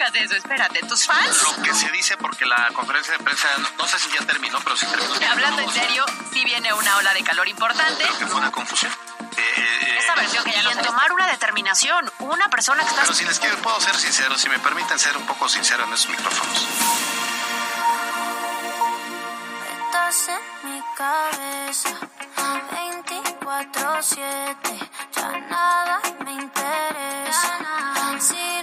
hagas eso, espérate. ¿Tus fans? Lo que se dice porque la conferencia de prensa, no sé si ya terminó, pero sí terminó. Hablando en serio, sí viene una ola de calor importante. Creo que fue una confusión. Eh, Esa versión que ya lo en tomar una determinación, una persona que está... Pero si les quiero, puedo ser sincero, si me permiten ser un poco sincero en esos micrófonos. Estás en mi cabeza 24-7, ya nada me interesa. Si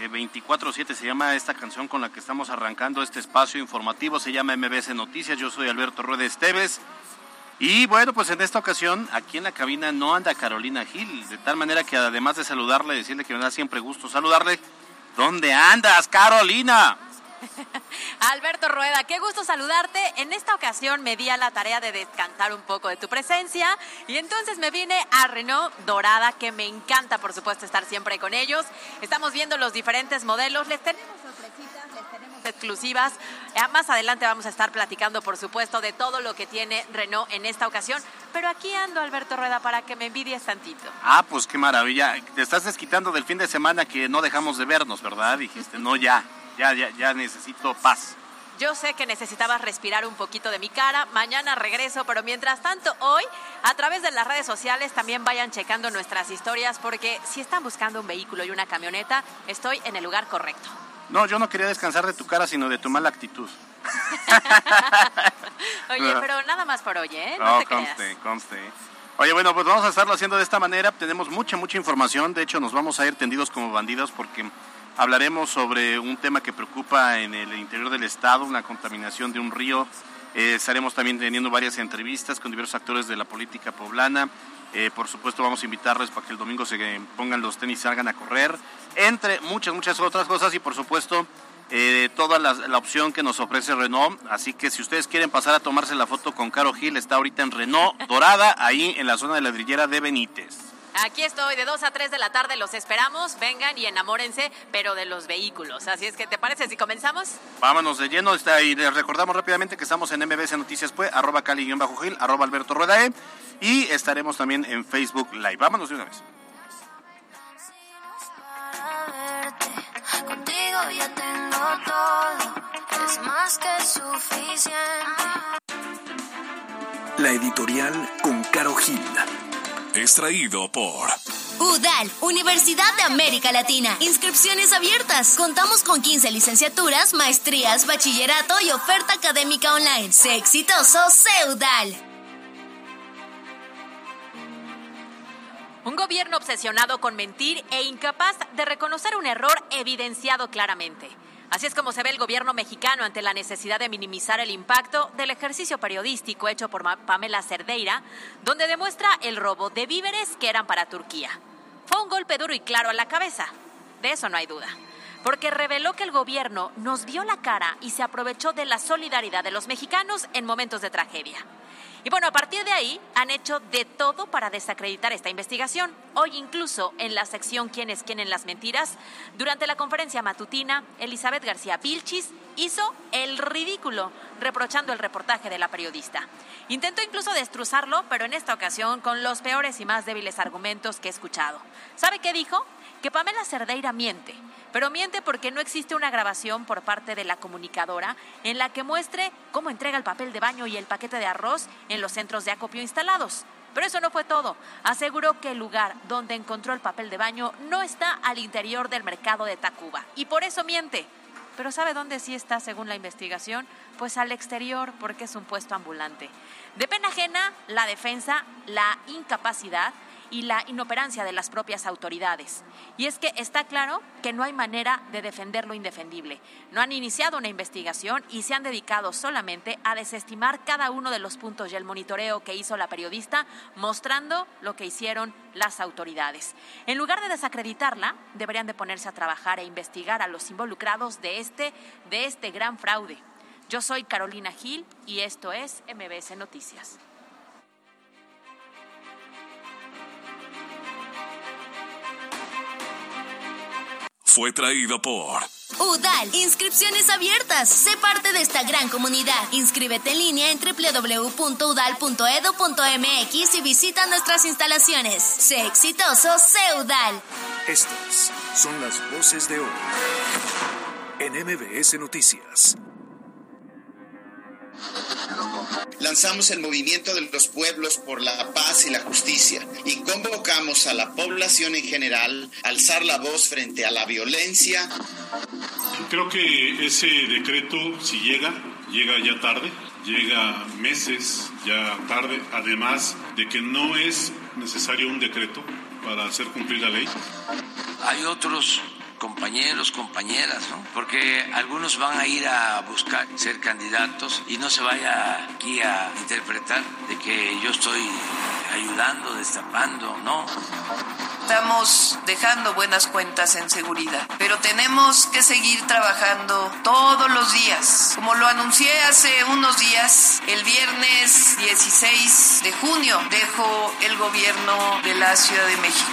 Dishane. 24-7 se llama esta canción con la que estamos arrancando este espacio informativo. Se llama MBS Noticias. Yo soy Alberto Rueda Esteves. Y bueno, pues en esta ocasión aquí en la cabina no anda Carolina Gil, de tal manera que además de saludarle, decirle que me da siempre gusto saludarle, ¿dónde andas, Carolina? Alberto Rueda, qué gusto saludarte. En esta ocasión me di a la tarea de descansar un poco de tu presencia y entonces me vine a Renault Dorada, que me encanta por supuesto estar siempre con ellos. Estamos viendo los diferentes modelos, les tenemos sorpresitas, les tenemos exclusivas. Más adelante vamos a estar platicando por supuesto de todo lo que tiene Renault en esta ocasión, pero aquí ando Alberto Rueda para que me envidies tantito. Ah, pues qué maravilla. Te estás desquitando del fin de semana que no dejamos de vernos, ¿verdad? Dijiste, no, ya ya, ya, ya necesito paz. Yo sé que necesitabas respirar un poquito de mi cara. Mañana regreso, pero mientras tanto, hoy, a través de las redes sociales, también vayan checando nuestras historias, porque si están buscando un vehículo y una camioneta, estoy en el lugar correcto. No, yo no quería descansar de tu cara, sino de tu mala actitud. oye, pero nada más por hoy, ¿eh? No, te conste, conste. Oye, bueno, pues vamos a estarlo haciendo de esta manera. Tenemos mucha, mucha información. De hecho, nos vamos a ir tendidos como bandidos porque Hablaremos sobre un tema que preocupa en el interior del estado, una contaminación de un río. Eh, estaremos también teniendo varias entrevistas con diversos actores de la política poblana. Eh, por supuesto, vamos a invitarles para que el domingo se pongan los tenis y salgan a correr, entre muchas, muchas otras cosas y por supuesto eh, toda la, opción que nos ofrece Renault. Así que si ustedes quieren pasar a tomarse la foto con Caro Gil, está ahorita en Renault Dorada, ahí en la zona de la ladrillera de Benítez. Aquí estoy, de 2 a 3 de la tarde los esperamos, vengan y enamórense, pero de los vehículos. Así es que, ¿te parece si comenzamos? Vámonos de lleno, está, y les recordamos rápidamente que estamos en MBS Noticias pues, arroba Cali-Gil, arroba Alberto Rueda e, y estaremos también en Facebook Live. Vámonos de una vez. Contigo ya tengo todo, es más que suficiente. La editorial con Caro Gil Extraído por UDAL, Universidad de América Latina. Inscripciones abiertas. Contamos con 15 licenciaturas, maestrías, bachillerato y oferta académica online. Sé exitoso, sé UDAL. Un gobierno obsesionado con mentir e incapaz de reconocer un error evidenciado claramente. Así es como se ve el gobierno mexicano ante la necesidad de minimizar el impacto del ejercicio periodístico hecho por Pamela Cerdeira, donde demuestra el robo de víveres que eran para Turquía. Fue un golpe duro y claro a la cabeza, de eso no hay duda, porque reveló que el gobierno nos vio la cara y se aprovechó de la solidaridad de los mexicanos en momentos de tragedia. Y bueno, a partir de ahí han hecho de todo para desacreditar esta investigación. Hoy incluso en la sección ¿Quién es quién en las mentiras? Durante la conferencia matutina, Elizabeth García Vilchis hizo el ridículo, reprochando el reportaje de la periodista. Intentó incluso destrozarlo, pero en esta ocasión con los peores y más débiles argumentos que he escuchado. ¿Sabe qué dijo? Que Pamela Cerdeira miente pero miente porque no existe una grabación por parte de la comunicadora en la que muestre cómo entrega el papel de baño y el paquete de arroz en los centros de acopio instalados. Pero eso no fue todo. Aseguró que el lugar donde encontró el papel de baño no está al interior del mercado de Tacuba y por eso miente. Pero ¿sabe dónde sí está según la investigación? Pues al exterior, porque es un puesto ambulante. De pena ajena, la defensa, la incapacidad y la inoperancia de las propias autoridades. Y es que está claro que no hay manera de defender lo indefendible. No han iniciado una investigación y se han dedicado solamente a desestimar cada uno de los puntos y el monitoreo que hizo la periodista, mostrando lo que hicieron las autoridades. En lugar de desacreditarla, deberían de ponerse a trabajar e investigar a los involucrados de este, de este gran fraude. Yo soy Carolina Gil y esto es MBS Noticias. Fue traído por UDAL, inscripciones abiertas. Sé parte de esta gran comunidad. Inscríbete en línea en www.udal.edu.mx y visita nuestras instalaciones. Sé exitoso, sé UDAL. Estas son las voces de hoy en MBS Noticias. Lanzamos el movimiento de los pueblos por la paz y la justicia y convocamos a la población en general a alzar la voz frente a la violencia. Creo que ese decreto, si llega, llega ya tarde, llega meses ya tarde, además de que no es necesario un decreto para hacer cumplir la ley. Hay otros compañeros, compañeras, ¿no? Porque algunos van a ir a buscar ser candidatos y no se vaya aquí a interpretar de que yo estoy ayudando, destapando, no. Estamos dejando buenas cuentas en seguridad, pero tenemos que seguir trabajando todos los días. Como lo anuncié hace unos días, el viernes 16 de junio dejo el gobierno de la Ciudad de México.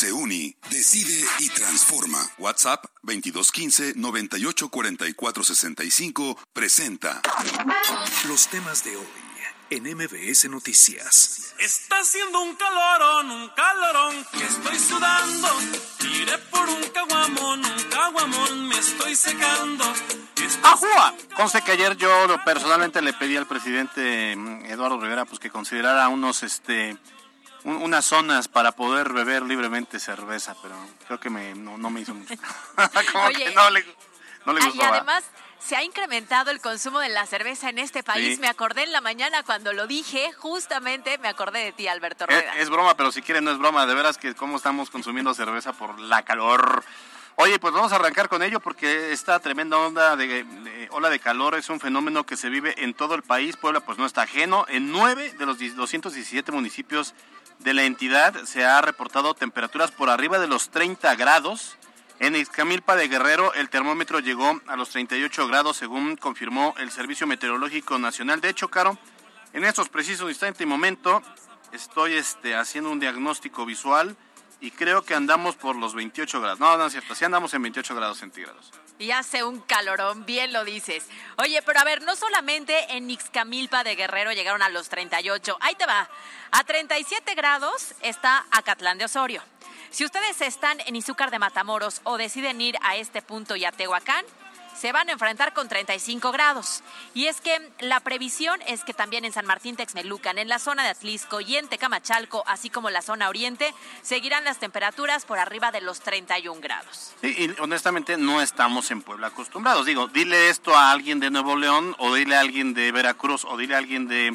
Se uni, decide y transforma. WhatsApp 2215 984465 presenta los temas de hoy en MBS Noticias. Está haciendo un calorón, un calorón que estoy sudando. Iré por un caguamón, un caguamón, me estoy secando. ¡Ajúa! Conste que ayer yo personalmente le pedí al presidente mm, Eduardo Rivera pues que considerara unos este unas zonas para poder beber libremente cerveza, pero creo que me, no, me hizo mucho. Como que no le, no le gustó. Y además se ha incrementado el consumo de la cerveza en este país. Me acordé en la mañana cuando lo dije, justamente me acordé de ti, Alberto Rueda. Es, broma, pero si quieren no es broma. De veras que cómo estamos consumiendo cerveza por la calor. Oye, pues vamos a arrancar con ello porque esta tremenda onda de, de, ola de calor es un fenómeno que se vive en todo el país. Puebla pues no está ajeno. En nueve de los 217 municipios de la entidad se ha reportado temperaturas por arriba de los 30 grados. En Ixcamilpa de Guerrero el termómetro llegó a los 38 grados según confirmó el Servicio Meteorológico Nacional. De hecho, Caro, en estos precisos instantes y momento estoy este, haciendo un diagnóstico visual y creo que andamos por los 28 grados. No, no es cierto, sí andamos en 28 grados centígrados. Y hace un calorón, bien lo dices. Oye, pero a ver, no solamente en Ixcamilpa de Guerrero llegaron a los 38, ahí te va. A 37 grados está Acatlán de Osorio. Si ustedes están en Izúcar de Matamoros o deciden ir a este punto y a Tehuacán, se van a enfrentar con 35 grados. Y es que la previsión es que también en San Martín Texmelucan, en la zona de Atlisco y en Tecamachalco, así como la zona oriente, seguirán las temperaturas por arriba de los 31 grados. Sí, y honestamente no estamos en Puebla acostumbrados. Digo, dile esto a alguien de Nuevo León o dile a alguien de Veracruz o dile a alguien de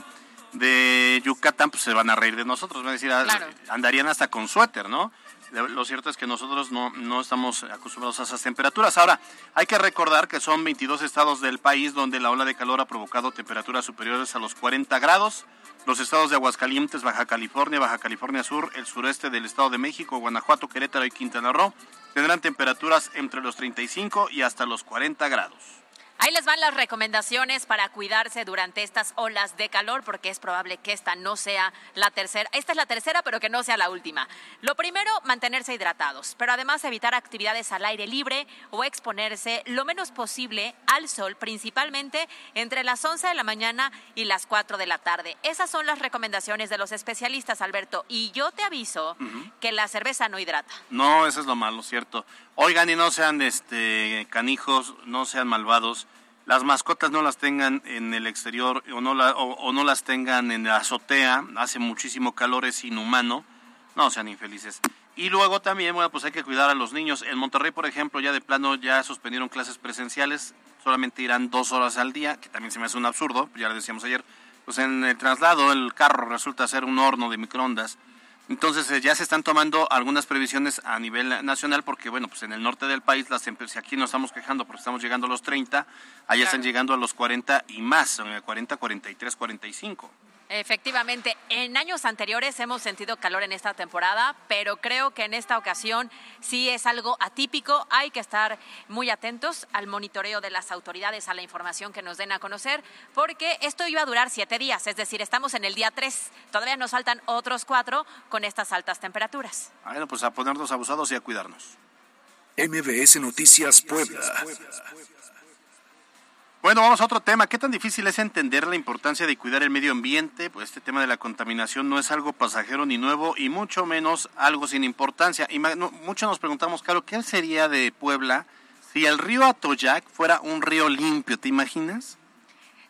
de Yucatán, pues se van a reír de nosotros, van a decir, ah, andarían hasta con suéter, ¿no? Lo cierto es que nosotros no, no estamos acostumbrados a esas temperaturas. Ahora, hay que recordar que son 22 estados del país donde la ola de calor ha provocado temperaturas superiores a los 40 grados. Los estados de Aguascalientes, Baja California, Baja California Sur, el sureste del Estado de México, Guanajuato, Querétaro y Quintana Roo tendrán temperaturas entre los 35 y hasta los 40 grados. Ahí les van las recomendaciones para cuidarse durante estas olas de calor, porque es probable que esta no sea la tercera. Esta es la tercera, pero que no sea la última. Lo primero, mantenerse hidratados, pero además evitar actividades al aire libre o exponerse lo menos posible al sol, principalmente entre las 11 de la mañana y las 4 de la tarde. Esas son las recomendaciones de los especialistas, Alberto. Y yo te aviso que la cerveza no hidrata. No, eso es lo malo, ¿cierto? Oigan y no sean este canijos, no sean malvados las mascotas no las tengan en el exterior o no, o, no las tengan en la azotea, hace muchísimo calor, es inhumano, no sean infelices. Y luego también, bueno, pues hay que cuidar a los niños. En Monterrey, por ejemplo, ya de plano ya suspendieron clases presenciales, solamente irán dos horas al día, que también se me hace un absurdo, ya lo decíamos ayer. Pues en el traslado el carro resulta ser un horno de microondas entonces eh, ya se están tomando algunas previsiones a nivel nacional porque, bueno, pues en el norte del país, las empresas, aquí no estamos quejando porque estamos llegando a los 30, allá están llegando a los 40 y más, 40, 43, 45. Efectivamente, en años anteriores hemos sentido calor en esta temporada, pero creo que en esta ocasión sí es algo atípico. Hay que estar muy atentos al monitoreo de las autoridades, a la información que nos den a conocer, porque esto iba a durar siete días, es decir, estamos en el día tres. Todavía nos faltan otros cuatro con estas altas temperaturas. Bueno, pues a ponernos abusados y a cuidarnos. MBS Noticias Puebla. Bueno, vamos a otro tema. ¿Qué tan difícil es entender la importancia de cuidar el medio ambiente? Pues este tema de la contaminación no es algo pasajero ni nuevo y mucho menos algo sin importancia. Muchos nos preguntamos, claro, ¿qué sería de Puebla si el río Atoyac fuera un río limpio? ¿Te imaginas?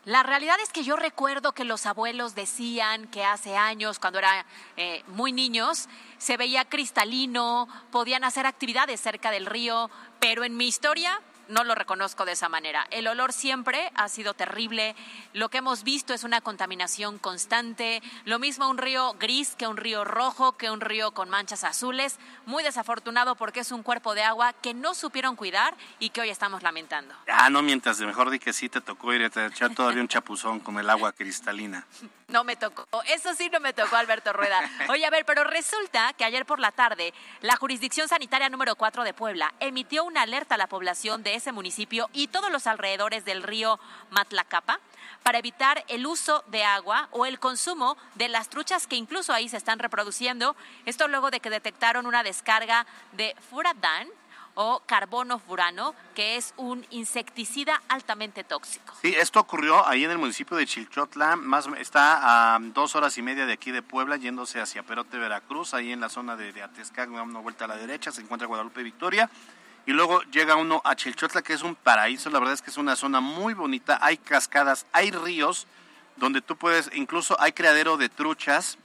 La realidad es que yo recuerdo que los abuelos decían que hace años, cuando eran eh, muy niños, se veía cristalino, podían hacer actividades cerca del río, pero en mi historia no lo reconozco de esa manera. El olor siempre ha sido terrible. Lo que hemos visto es una contaminación constante. Lo mismo un río gris que un río rojo, que un río con manchas azules. Muy desafortunado porque es un cuerpo de agua que no supieron cuidar y que hoy estamos lamentando. Ah, no mientras, mejor di que sí te tocó ir a echar todavía un chapuzón con el agua cristalina. No me tocó, eso sí no me tocó, Alberto Rueda. Oye, a ver, pero resulta que ayer por la tarde la Jurisdicción Sanitaria número 4 de Puebla emitió una alerta a la población de ese municipio y todos los alrededores del río Matlacapa para evitar el uso de agua o el consumo de las truchas que incluso ahí se están reproduciendo. Esto luego de que detectaron una descarga de furadán o carbono furano, que es un insecticida altamente tóxico. Sí, esto ocurrió ahí en el municipio de Chilchotla, más está a dos horas y media de aquí de Puebla, yéndose hacia Perote, Veracruz, ahí en la zona de, de Atezcá, una vuelta a la derecha, se encuentra Guadalupe Victoria y luego llega uno a Chilchotla, que es un paraíso, la verdad es que es una zona muy bonita, hay cascadas, hay ríos, donde tú puedes, incluso hay criadero de truchas,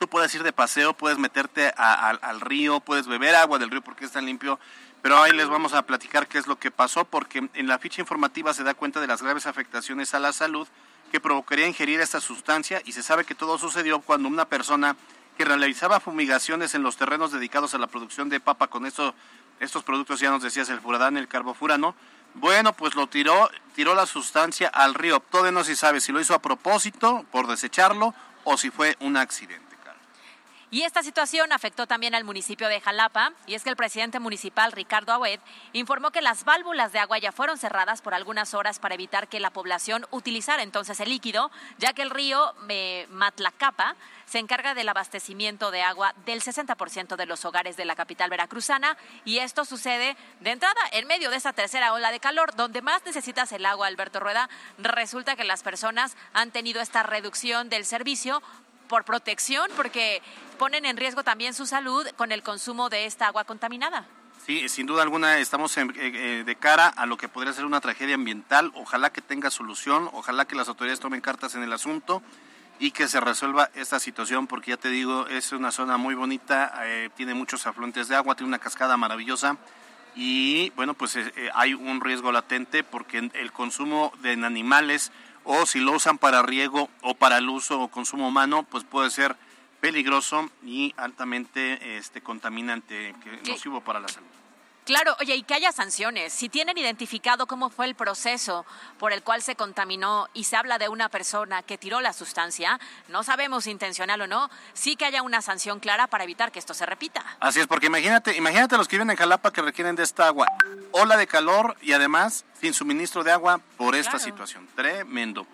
tú puedes ir de paseo, puedes meterte al río, puedes beber agua del río porque es tan limpio, pero ahí les vamos a platicar qué es lo que pasó, porque en la ficha informativa se da cuenta de las graves afectaciones a la salud que provocaría ingerir esta sustancia y se sabe que todo sucedió cuando una persona que realizaba fumigaciones en los terrenos dedicados a la producción de papa con esto estos productos ya nos decías el furadán, el carbofurano, bueno, pues lo tiró, tiró la sustancia al río. Todavía no se sabe si lo hizo a propósito, por desecharlo, o si fue un accidente. Y esta situación afectó también al municipio de Jalapa, y es que el presidente municipal, Ricardo Agüed, informó que las válvulas de agua ya fueron cerradas por algunas horas para evitar que la población utilizara entonces el líquido, ya que el río eh, Matlacapa se encarga del abastecimiento de agua del 60% de los hogares de la capital veracruzana, y esto sucede de entrada en medio de esa tercera ola de calor, donde más necesitas el agua, Alberto Rueda, resulta que las personas han tenido esta reducción del servicio por protección, porque ponen en riesgo también su salud con el consumo de esta agua contaminada. Sí, sin duda alguna estamos eh, eh, de cara a lo que podría ser una tragedia ambiental. Ojalá que tenga solución, ojalá que las autoridades tomen cartas en el asunto y que se resuelva esta situación, porque ya te digo, es una zona muy bonita, eh, tiene muchos afluentes de agua, tiene una cascada maravillosa y bueno, pues hay un riesgo latente porque el consumo de animales o si lo usan para riego o para el uso o consumo humano, pues puede ser peligroso y altamente este contaminante, que nocivo para la salud. Claro, oye, y que haya sanciones. Si tienen identificado cómo fue el proceso por el cual se contaminó y se habla de una persona que tiró la sustancia, no sabemos intencional o no, sí que haya una sanción clara para evitar que esto se repita. Así es, porque imagínate, imagínate los que viven en Jalapa que requieren de esta agua, ola de calor y además sin suministro de agua por esta situación. Tremendo.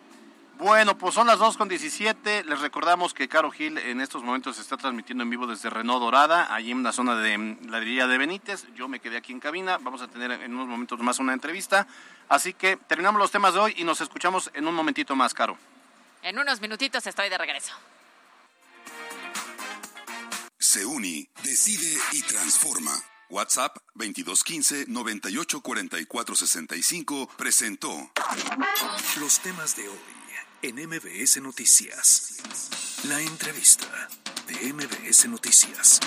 Bueno, pues son las 2 con 17. Les recordamos que Caro Gil en estos momentos se está transmitiendo en vivo desde Renault Dorada, allí en la zona de mm, la de Benítez. Yo me quedé aquí en cabina. Vamos a tener en unos momentos más una entrevista. Así que terminamos los temas de hoy y nos escuchamos en un momentito más, Caro. En unos minutitos estoy de regreso. Se decide y transforma. WhatsApp 2215 984465 presentó Los temas de hoy en MBS Noticias. La entrevista de MBS Noticias.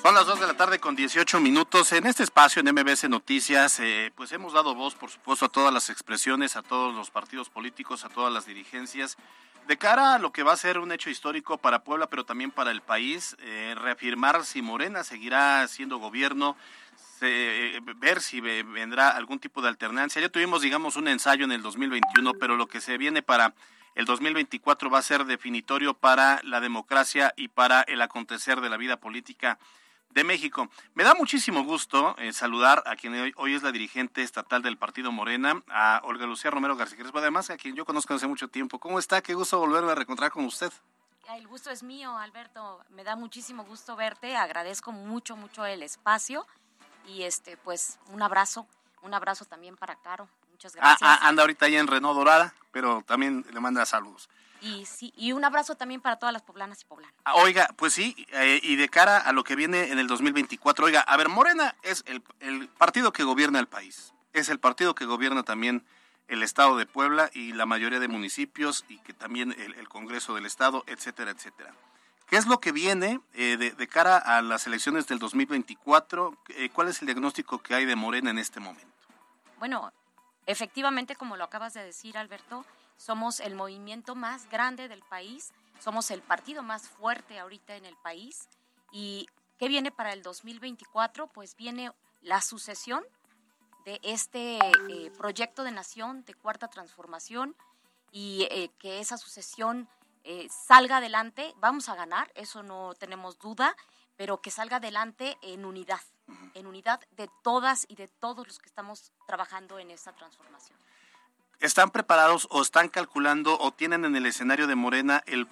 Son las 2 de la tarde con 18 minutos. En este espacio en MBS Noticias, eh, pues hemos dado voz, por supuesto, a todas las expresiones, a todos los partidos políticos, a todas las dirigencias, de cara a lo que va a ser un hecho histórico para Puebla, pero también para el país, eh, reafirmar si Morena seguirá siendo gobierno, se- ver si ve- vendrá algún tipo de alternancia. Ya tuvimos, digamos, un ensayo en el 2021, pero lo que se viene para el 2024 va a ser definitorio para la democracia y para el acontecer de la vida política de México. Me da muchísimo gusto eh, saludar a quien hoy, hoy es la dirigente estatal del Partido Morena, a Olga Lucía Romero García Crespo, además a quien yo conozco hace mucho tiempo. ¿Cómo está? Qué gusto volverme a reencontrar con usted. El gusto es mío, Alberto. Me da muchísimo gusto verte. Agradezco mucho, mucho el espacio. Y este, pues, un abrazo. Un abrazo también para Caro. Muchas Ah, gracias. ah, anda ahorita ahí en Renault Dorada, pero también le manda saludos. Y sí, y un abrazo también para todas las poblanas y poblanos. Ah, Oiga, pues sí, eh, y de cara a lo que viene en el 2024, oiga, a ver, Morena es el, el partido que gobierna el país, es el partido que gobierna también el estado de Puebla y la mayoría de municipios y que también el, el Congreso del Estado, etcétera, etcétera. ¿Qué es lo que viene eh, de, de cara a las elecciones del 2024? Eh, ¿Cuál es el diagnóstico que hay de Morena en este momento? Bueno, efectivamente, como lo acabas de decir, Alberto, somos el movimiento más grande del país, somos el partido más fuerte ahorita en el país. ¿Y qué viene para el 2024? Pues viene la sucesión de este eh, proyecto de nación de cuarta transformación y eh, que esa sucesión eh, salga adelante. Vamos a ganar, eso no tenemos duda, pero que salga adelante en unidad, en unidad de todas y de todos los que estamos trabajando en esta transformación. ¿Están preparados o están calculando o tienen en el escenario de Morena el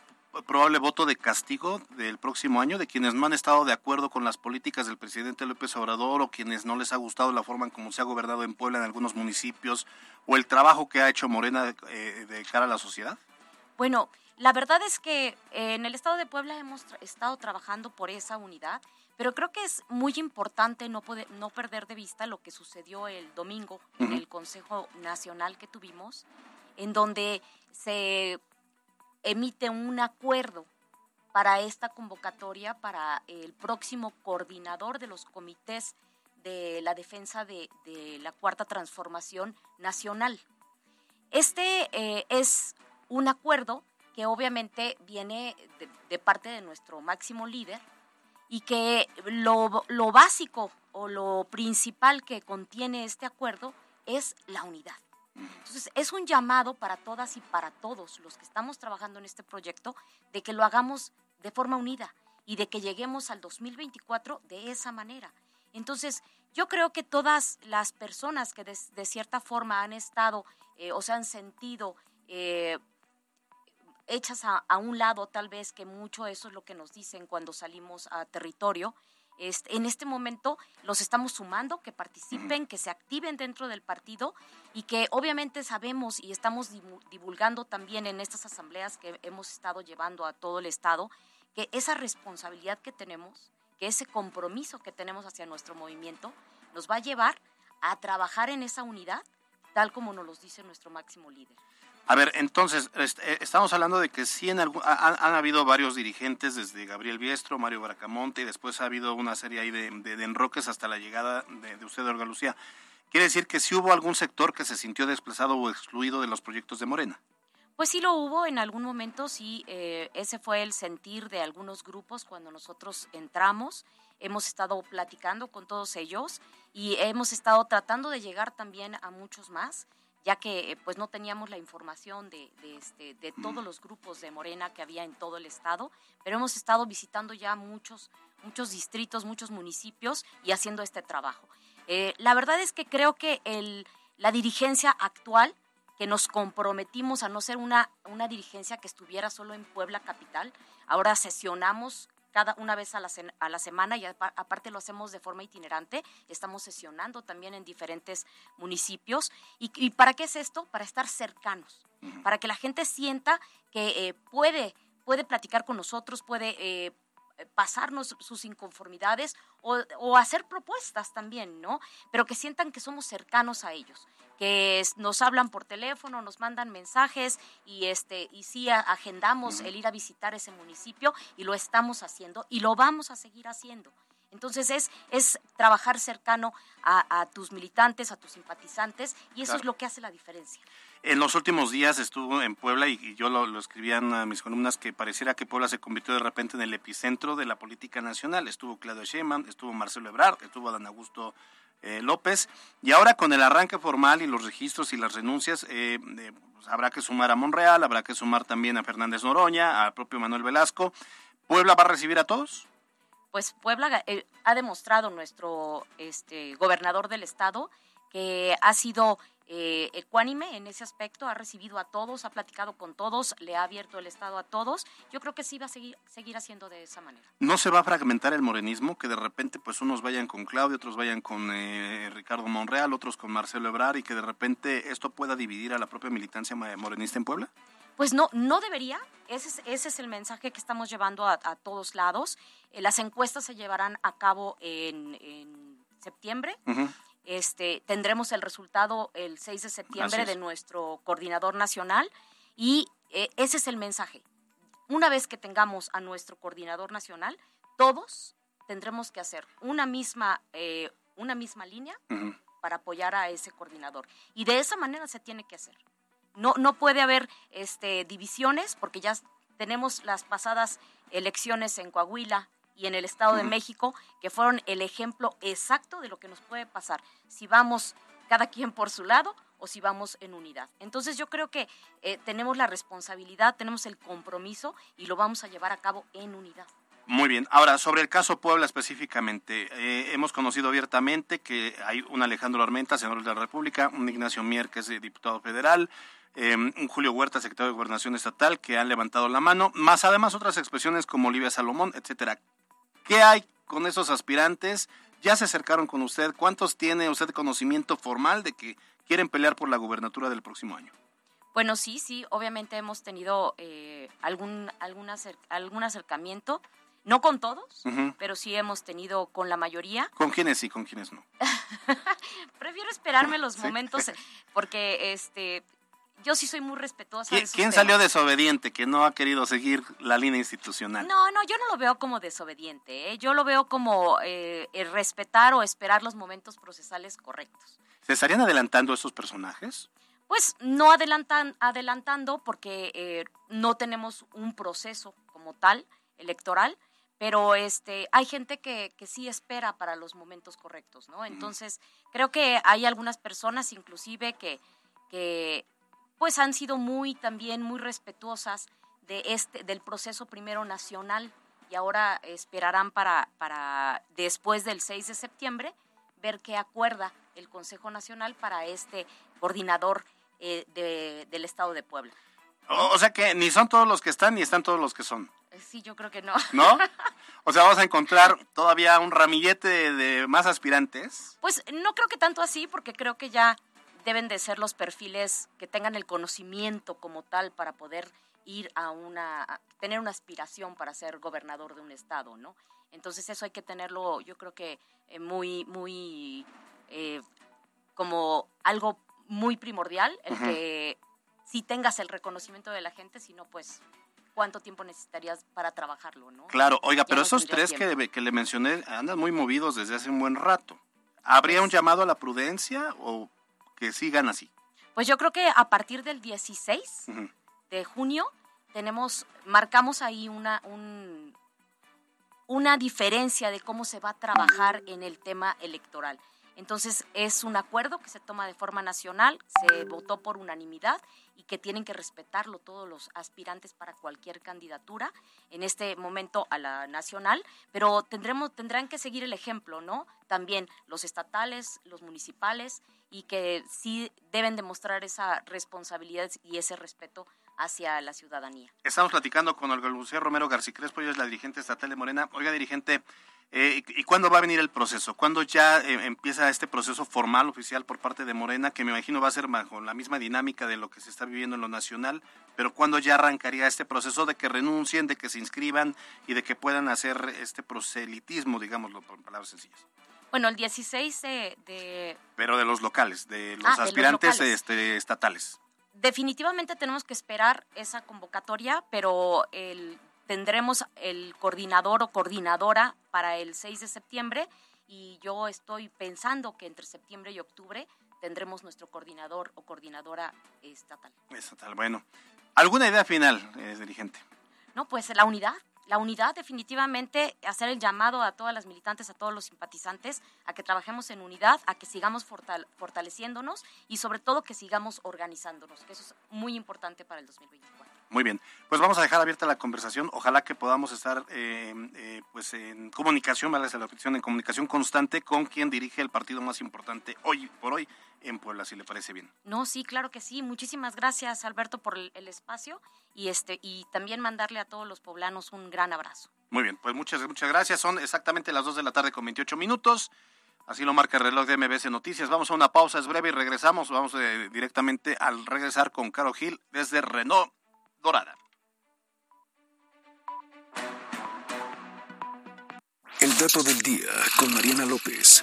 probable voto de castigo del próximo año de quienes no han estado de acuerdo con las políticas del presidente López Obrador o quienes no les ha gustado la forma en cómo se ha gobernado en Puebla en algunos municipios o el trabajo que ha hecho Morena eh, de cara a la sociedad? Bueno, la verdad es que en el estado de Puebla hemos tra- estado trabajando por esa unidad, pero creo que es muy importante no, poder, no perder de vista lo que sucedió el domingo en el Consejo Nacional que tuvimos, en donde se emite un acuerdo para esta convocatoria para el próximo coordinador de los comités de la defensa de, de la cuarta transformación nacional. Este eh, es un acuerdo que obviamente viene de, de parte de nuestro máximo líder y que lo, lo básico o lo principal que contiene este acuerdo es la unidad. Entonces, es un llamado para todas y para todos los que estamos trabajando en este proyecto de que lo hagamos de forma unida y de que lleguemos al 2024 de esa manera. Entonces, yo creo que todas las personas que de, de cierta forma han estado eh, o se han sentido eh, hechas a, a, un lado, tal vez que mucho eso es lo que nos dicen cuando salimos a territorio. Este, en este momento los estamos sumando, que participen, que se activen dentro del partido y que obviamente sabemos y estamos divulgando también en estas asambleas que hemos estado llevando a todo el Estado, que esa responsabilidad que tenemos, que ese compromiso que tenemos hacia nuestro movimiento, nos va a llevar a trabajar en esa unidad, tal como nos lo dice nuestro máximo líder. A ver, entonces, este, estamos hablando de que sí en algún, han, habido varios dirigentes, desde Gabriel Biestro, Mario Bracamonte, y después ha habido una serie ahí de enroques hasta la llegada de, de, usted, Olga Lucía. ¿Quiere decir que sí hubo algún sector que se sintió desplazado o excluido de los proyectos de Morena? Pues sí lo hubo en algún momento, sí, eh, ese fue el sentir de algunos grupos cuando nosotros entramos. Hemos estado platicando con todos ellos y hemos estado tratando de llegar también a muchos más ya que pues no teníamos la información de, de, este, de todos los grupos de Morena que había en todo el estado, pero hemos estado visitando ya muchos, muchos distritos, muchos municipios y haciendo este trabajo. Eh, la verdad es que creo que el, la dirigencia actual, que nos comprometimos a no ser una, una dirigencia que estuviera solo en Puebla Capital, ahora sesionamos cada una vez a la, a la semana y aparte lo hacemos de forma itinerante. Estamos sesionando también en diferentes municipios. ¿Y, y para qué es esto? Para estar cercanos. para que la gente sienta que eh, puede, puede platicar con nosotros, puede eh, pasarnos sus inconformidades o, o, hacer propuestas también, ¿no? Pero que sientan que somos cercanos a ellos, que nos hablan por teléfono, nos mandan mensajes y este y sí agendamos el ir a visitar ese municipio y lo estamos haciendo y lo vamos a seguir haciendo. Entonces es, es trabajar cercano a, tus militantes, a tus simpatizantes, y eso es lo que hace la diferencia. En los últimos días estuvo en Puebla y, yo lo, escribía en mis columnas que pareciera que Puebla se convirtió de repente en el epicentro de la política nacional. Estuvo Claudio Sheinbaum, estuvo Marcelo Ebrard, estuvo Dan Augusto eh, López y ahora con el arranque formal y los registros y las renuncias eh, eh, pues habrá que sumar a Monreal, habrá que sumar también a Fernández Noroña, al propio Manuel Velasco. ¿Puebla va a recibir a todos? pues Puebla eh, ha demostrado nuestro este, gobernador del estado que ha sido eh, ecuánime en ese aspecto, ha recibido a todos, ha platicado con todos, le ha abierto el Estado a todos. Yo creo que sí va a seguir, seguir haciendo de esa manera. ¿No se va a fragmentar el morenismo? Que de repente pues unos vayan con Claudio, otros vayan con eh, Ricardo Monreal, otros con Marcelo Ebrar y que de repente esto pueda dividir a la propia militancia morenista en Puebla? Pues no, no debería. Ese es, ese es el mensaje que estamos llevando a, todos lados. Eh, las encuestas se llevarán a cabo en, septiembre. Este, tendremos el resultado el 6 de septiembre de nuestro coordinador nacional y eh, ese es el mensaje. Una vez que tengamos a nuestro coordinador nacional, todos tendremos que hacer una misma, eh, una misma línea para apoyar a ese coordinador. Y de esa manera se tiene que hacer. No, no puede haber este, divisiones porque ya tenemos las pasadas elecciones en Coahuila y en el Estado de México que fueron el ejemplo exacto de lo que nos puede pasar si vamos cada quien por su lado o si vamos en unidad. Entonces yo creo que eh, tenemos la responsabilidad, tenemos el compromiso y lo vamos a llevar a cabo en unidad. Muy bien. Ahora, sobre el caso Puebla específicamente, eh, hemos conocido abiertamente que hay un Alejandro Armenta, senador de la República, un Ignacio Mier, que es diputado federal, un em, Julio Huerta, secretario de Gobernación Estatal, que han levantado la mano, más además otras expresiones como Olivia Salomón, etcétera. ¿Qué hay con esos aspirantes? ¿Ya se acercaron con usted? ¿Cuántos tiene usted conocimiento formal de que quieren pelear por la gubernatura del próximo año? Bueno, sí, sí, obviamente hemos tenido eh, algún, algún, algún acercamiento, no con todos, pero sí hemos tenido con la mayoría. ¿Con quiénes sí, con quiénes no? Prefiero esperarme los momentos porque este yo sí soy muy respetuosa. ¿Quién, salió desobediente, que no ha querido seguir la línea institucional? No, no, yo no lo veo como desobediente. ¿eh? Yo lo veo como eh, respetar o esperar los momentos procesales correctos. ¿Se estarían adelantando esos personajes? Pues no adelantan, adelantando porque eh, no tenemos un proceso como tal electoral, pero este hay gente que, que sí espera para los momentos correctos, ¿no? Entonces creo que hay algunas personas inclusive que, que pues han sido muy también muy respetuosas de este del proceso primero nacional y ahora esperarán para para después del 6 de septiembre ver qué acuerda el Consejo Nacional para este coordinador eh, del Estado de Puebla. O, sea que ni son todos los que están ni están todos los que son. Eh, sí, yo creo que no. ¿No? O sea, vamos a encontrar todavía un ramillete de más aspirantes. Pues no creo que tanto así, porque creo que ya deben de ser los perfiles que tengan el conocimiento como tal para poder ir a una, tener una aspiración para ser gobernador de un estado, ¿no? Entonces eso hay que tenerlo, yo creo que eh, muy, muy, eh, como algo muy primordial, el que si tengas el reconocimiento de la gente, si no, pues cuánto tiempo necesitarías para trabajarlo, ¿no? Claro, oiga, pero esos tres que, que, le mencioné andan muy movidos desde hace un buen rato. ¿Habría un llamado a la prudencia o que sigan así? Pues yo creo que a partir del 16 de junio tenemos, marcamos ahí una, una diferencia de cómo se va a trabajar en el tema electoral. Entonces es un acuerdo que se toma de forma nacional, se votó por unanimidad y que tienen que respetarlo todos los aspirantes para cualquier candidatura, en este momento a la nacional, pero tendremos, tendrán que seguir el ejemplo, ¿no? También los estatales, los municipales y que sí deben demostrar esa responsabilidad y ese respeto hacia la ciudadanía. Estamos platicando con Olga Lucía Romero García Crespo, ella es la dirigente estatal de Morena. Oiga, dirigente, Eh, ¿Y cuándo va a venir el proceso? ¿Cuándo ya eh, empieza este proceso formal, oficial por parte de Morena, que me imagino va a ser bajo la misma dinámica de lo que se está viviendo en lo nacional, pero cuándo ya arrancaría este proceso de que renuncien, de que se inscriban y de que puedan hacer este proselitismo, digámoslo por palabras sencillas? Bueno, el 16 de... de... Pero de los locales, de los Ah, de los aspirantes este, estatales. Definitivamente tenemos que esperar esa convocatoria, pero el- tendremos el coordinador o coordinadora para el 6 de septiembre y yo estoy pensando que entre septiembre y octubre tendremos nuestro coordinador o coordinadora estatal. Estatal, bueno. ¿Alguna idea final, eh, dirigente? No, pues la unidad. La unidad definitivamente, hacer el llamado a todas las militantes, a todos los simpatizantes, a que trabajemos en unidad, a que sigamos fortal- fortaleciéndonos y sobre todo que sigamos organizándonos, que eso es muy importante para el 2024. Muy bien, pues vamos a dejar abierta la conversación. Ojalá que podamos estar eh, eh, pues en comunicación, vale la repetición, en comunicación constante con quien dirige el partido más importante hoy por hoy en Puebla, si le parece bien. No, sí, claro que sí. Muchísimas gracias, Alberto, por el, el espacio y este y también mandarle a todos los poblanos un gran abrazo. Muy bien, pues muchas, muchas gracias. Son exactamente las 2 de la tarde con 28 minutos. Así lo marca el reloj de MBS Noticias. Vamos a una pausa, es breve y regresamos. Vamos eh, directamente al regresar con Caro Gil desde Renault Dorada. El dato del día con Mariana López.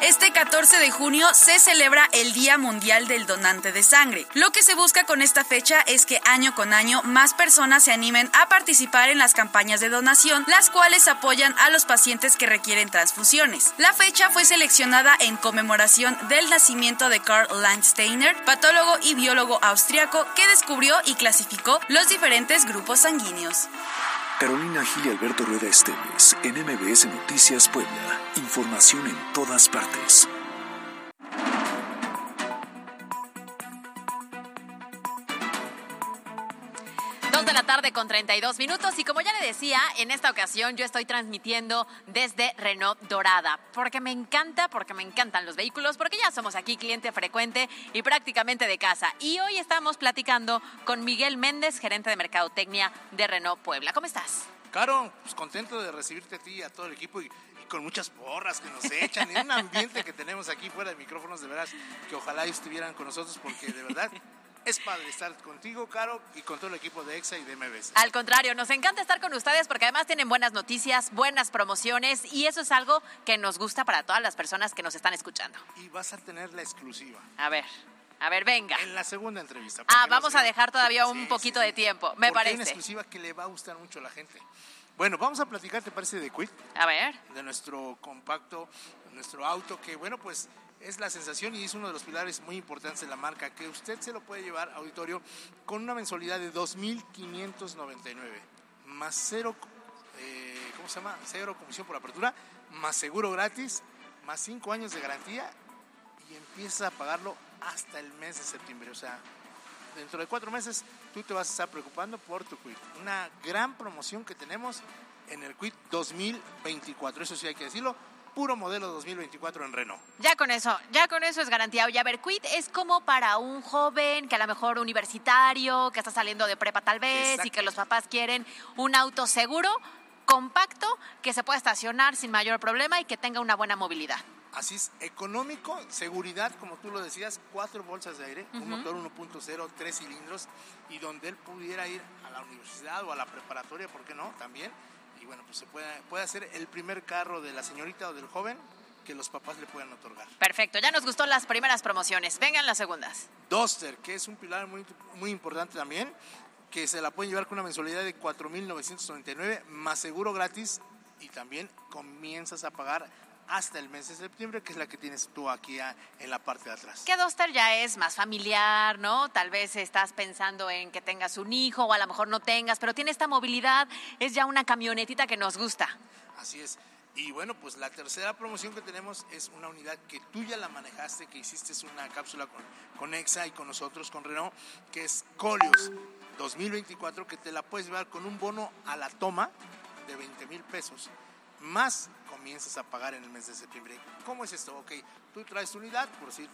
Este 14 de junio se celebra el Día Mundial del Donante de Sangre. Lo que se busca con esta fecha es que año con año más personas se animen a participar en las campañas de donación, las cuales apoyan a los pacientes que requieren transfusiones. La fecha fue seleccionada en conmemoración del nacimiento de Karl Landsteiner, patólogo y biólogo austriaco que descubrió y clasificó los diferentes grupos sanguíneos. Carolina Gil y Alberto Rueda Esteves en MBS Noticias Puebla. Información en todas partes. De la tarde con 32 minutos y como ya le decía, en esta ocasión yo estoy transmitiendo desde Renault Dorada, porque me encanta, porque me encantan los vehículos, porque ya somos aquí cliente frecuente y prácticamente de casa. Y hoy estamos platicando con Miguel Méndez, gerente de Mercadotecnia de Renault Puebla. ¿Cómo estás? Caro, pues contento de recibirte a ti y a todo el equipo y, y con muchas porras que nos echan, en un ambiente que tenemos aquí fuera de micrófonos, de veras, que ojalá estuvieran con nosotros porque de verdad es padre estar contigo, Caro, y con todo el equipo de EXA y de MBS. Al contrario, nos encanta estar con ustedes porque además tienen buenas noticias, buenas promociones y eso es algo que nos gusta para todas las personas que nos están escuchando. Y vas a tener la exclusiva. A ver, a ver, venga. En la segunda entrevista. Ah, vamos a dejar todavía un Sí, poquito sí, de tiempo, me Porque Hay una parece. exclusiva que le va a gustar mucho a la gente. Bueno, vamos a platicar, ¿te parece de Quid? A ver. De nuestro compacto, nuestro auto, que bueno, pues es la sensación y es uno de los pilares muy importantes de la marca, que usted se lo puede llevar, auditorio, con una mensualidad de 2.599, más cero, eh, ¿cómo se llama? Cero comisión por apertura, más seguro gratis, más cinco años de garantía y empieza a pagarlo hasta el mes de septiembre. O sea, dentro de cuatro meses tú te vas a estar preocupando por tu quit. Una gran promoción que tenemos en el quit 2024. Eso sí hay que decirlo. Puro modelo 2024 en Renault. Ya con eso, ya con eso es garantía. Oye, a ver, Quid es como para un joven que a lo mejor universitario, que está saliendo de prepa tal vez y que los papás quieren un auto seguro, compacto, que se pueda estacionar sin mayor problema y que tenga una buena movilidad. Así es, económico, seguridad, como tú lo decías, cuatro bolsas de aire, un Ujú. motor 1.0, tres cilindros, y donde él pudiera ir a la universidad o a la preparatoria, ¿por qué no? También. Bueno, pues se puede, puede hacer el primer carro de la señorita o del joven que los papás le puedan otorgar. Perfecto, ya nos gustó las primeras promociones. Vengan las segundas. Duster, que es un pilar muy, muy importante también, que se la pueden llevar con una mensualidad de 4.999 más seguro gratis y también comienzas a pagar hasta el mes de septiembre, que es la que tienes tú aquí en la parte de atrás. Que Duster ya es más familiar, ¿no? Tal vez estás pensando en que tengas un hijo o a lo mejor no tengas, pero tiene esta movilidad, es ya una camionetita que nos gusta. Así es. Y bueno, pues la tercera promoción que tenemos es una unidad que tú ya la manejaste, que hiciste una cápsula con, con EXA y con nosotros, con Renault, que es Colios 2024, que te la puedes llevar con un bono a la toma de 20 mil pesos, más comienzas a pagar en el mes de septiembre. ¿Cómo es esto? Ok, tú traes tu unidad, por decir,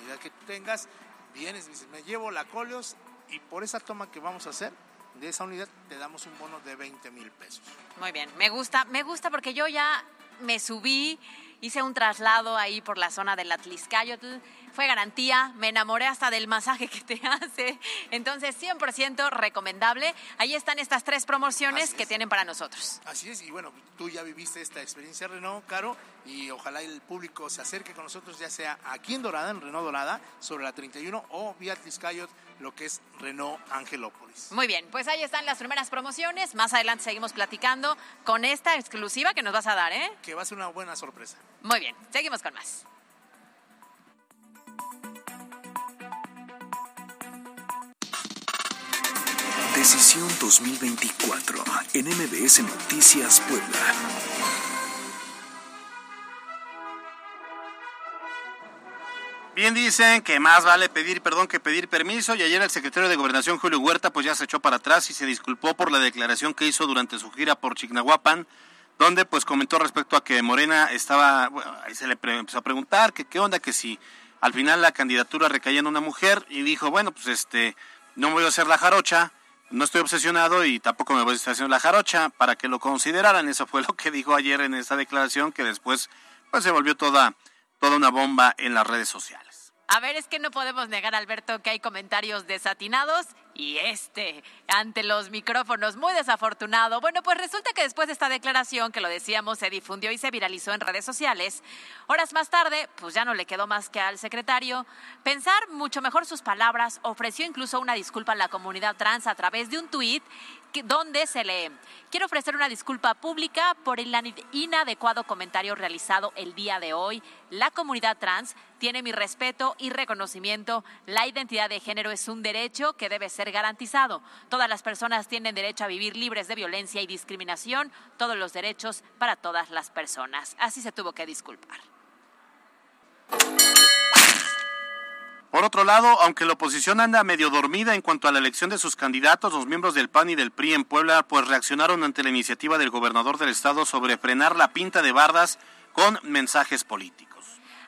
unidad que tú tengas, vienes dices, me llevo la Colios y por esa toma que vamos a hacer, de esa unidad, te damos un bono de 20 mil pesos. Muy bien, me gusta, me gusta porque yo ya me subí, hice un traslado ahí por la zona del Atliscayotl, fue garantía, me enamoré hasta del masaje que te hace, entonces 100% recomendable. Ahí están estas tres promociones que tienen para nosotros. Así es, y bueno, tú ya viviste esta experiencia Renault, Caro, y ojalá el público se acerque con nosotros, ya sea aquí en Dorada, en Renault Dorada, sobre la 31, o vía Atliscayot, lo que es Renault Angelópolis. Muy bien, pues ahí están las primeras promociones. Más adelante seguimos platicando con esta exclusiva que nos vas a dar, ¿eh? Que va a ser una buena sorpresa. Muy bien, seguimos con más. Decisión 2024 en MBS Noticias Puebla. Bien dicen que más vale pedir perdón que pedir permiso y ayer el secretario de Gobernación Julio Huerta pues ya se echó para atrás y se disculpó por la declaración que hizo durante su gira por Chignahuapan, donde pues comentó respecto a que Morena estaba, ahí se le empezó a preguntar que qué onda, que si al final la candidatura recaía en una mujer y dijo, bueno, pues este, no voy a hacer la jarocha, no estoy obsesionado y tampoco me voy a estar haciendo la jarocha para que lo consideraran. Eso fue lo que dijo ayer en esta declaración que después pues se volvió toda, toda una bomba en las redes sociales. A ver, es que no podemos negar, Alberto, que hay comentarios desatinados y este ante los micrófonos muy desafortunado. Bueno, pues resulta que después de esta declaración, que lo decíamos, se difundió y se viralizó en redes sociales, horas más tarde, pues ya no le quedó más que al secretario pensar mucho mejor sus palabras, ofreció incluso una disculpa a la comunidad trans a través de un tuit donde se lee, quiero ofrecer una disculpa pública por el inadecuado comentario realizado el día de hoy. La comunidad trans tiene mi respeto y reconocimiento. La identidad de género es un derecho que debe ser garantizado. Todas las personas tienen derecho a vivir libres de violencia y discriminación, todos los derechos para todas las personas. Así se tuvo que disculpar. Por otro lado, aunque la oposición anda medio dormida en cuanto a la elección de sus candidatos, los miembros del PAN y del PRI en Puebla pues reaccionaron ante la iniciativa del gobernador del estado sobre frenar la pinta de bardas con mensajes políticos.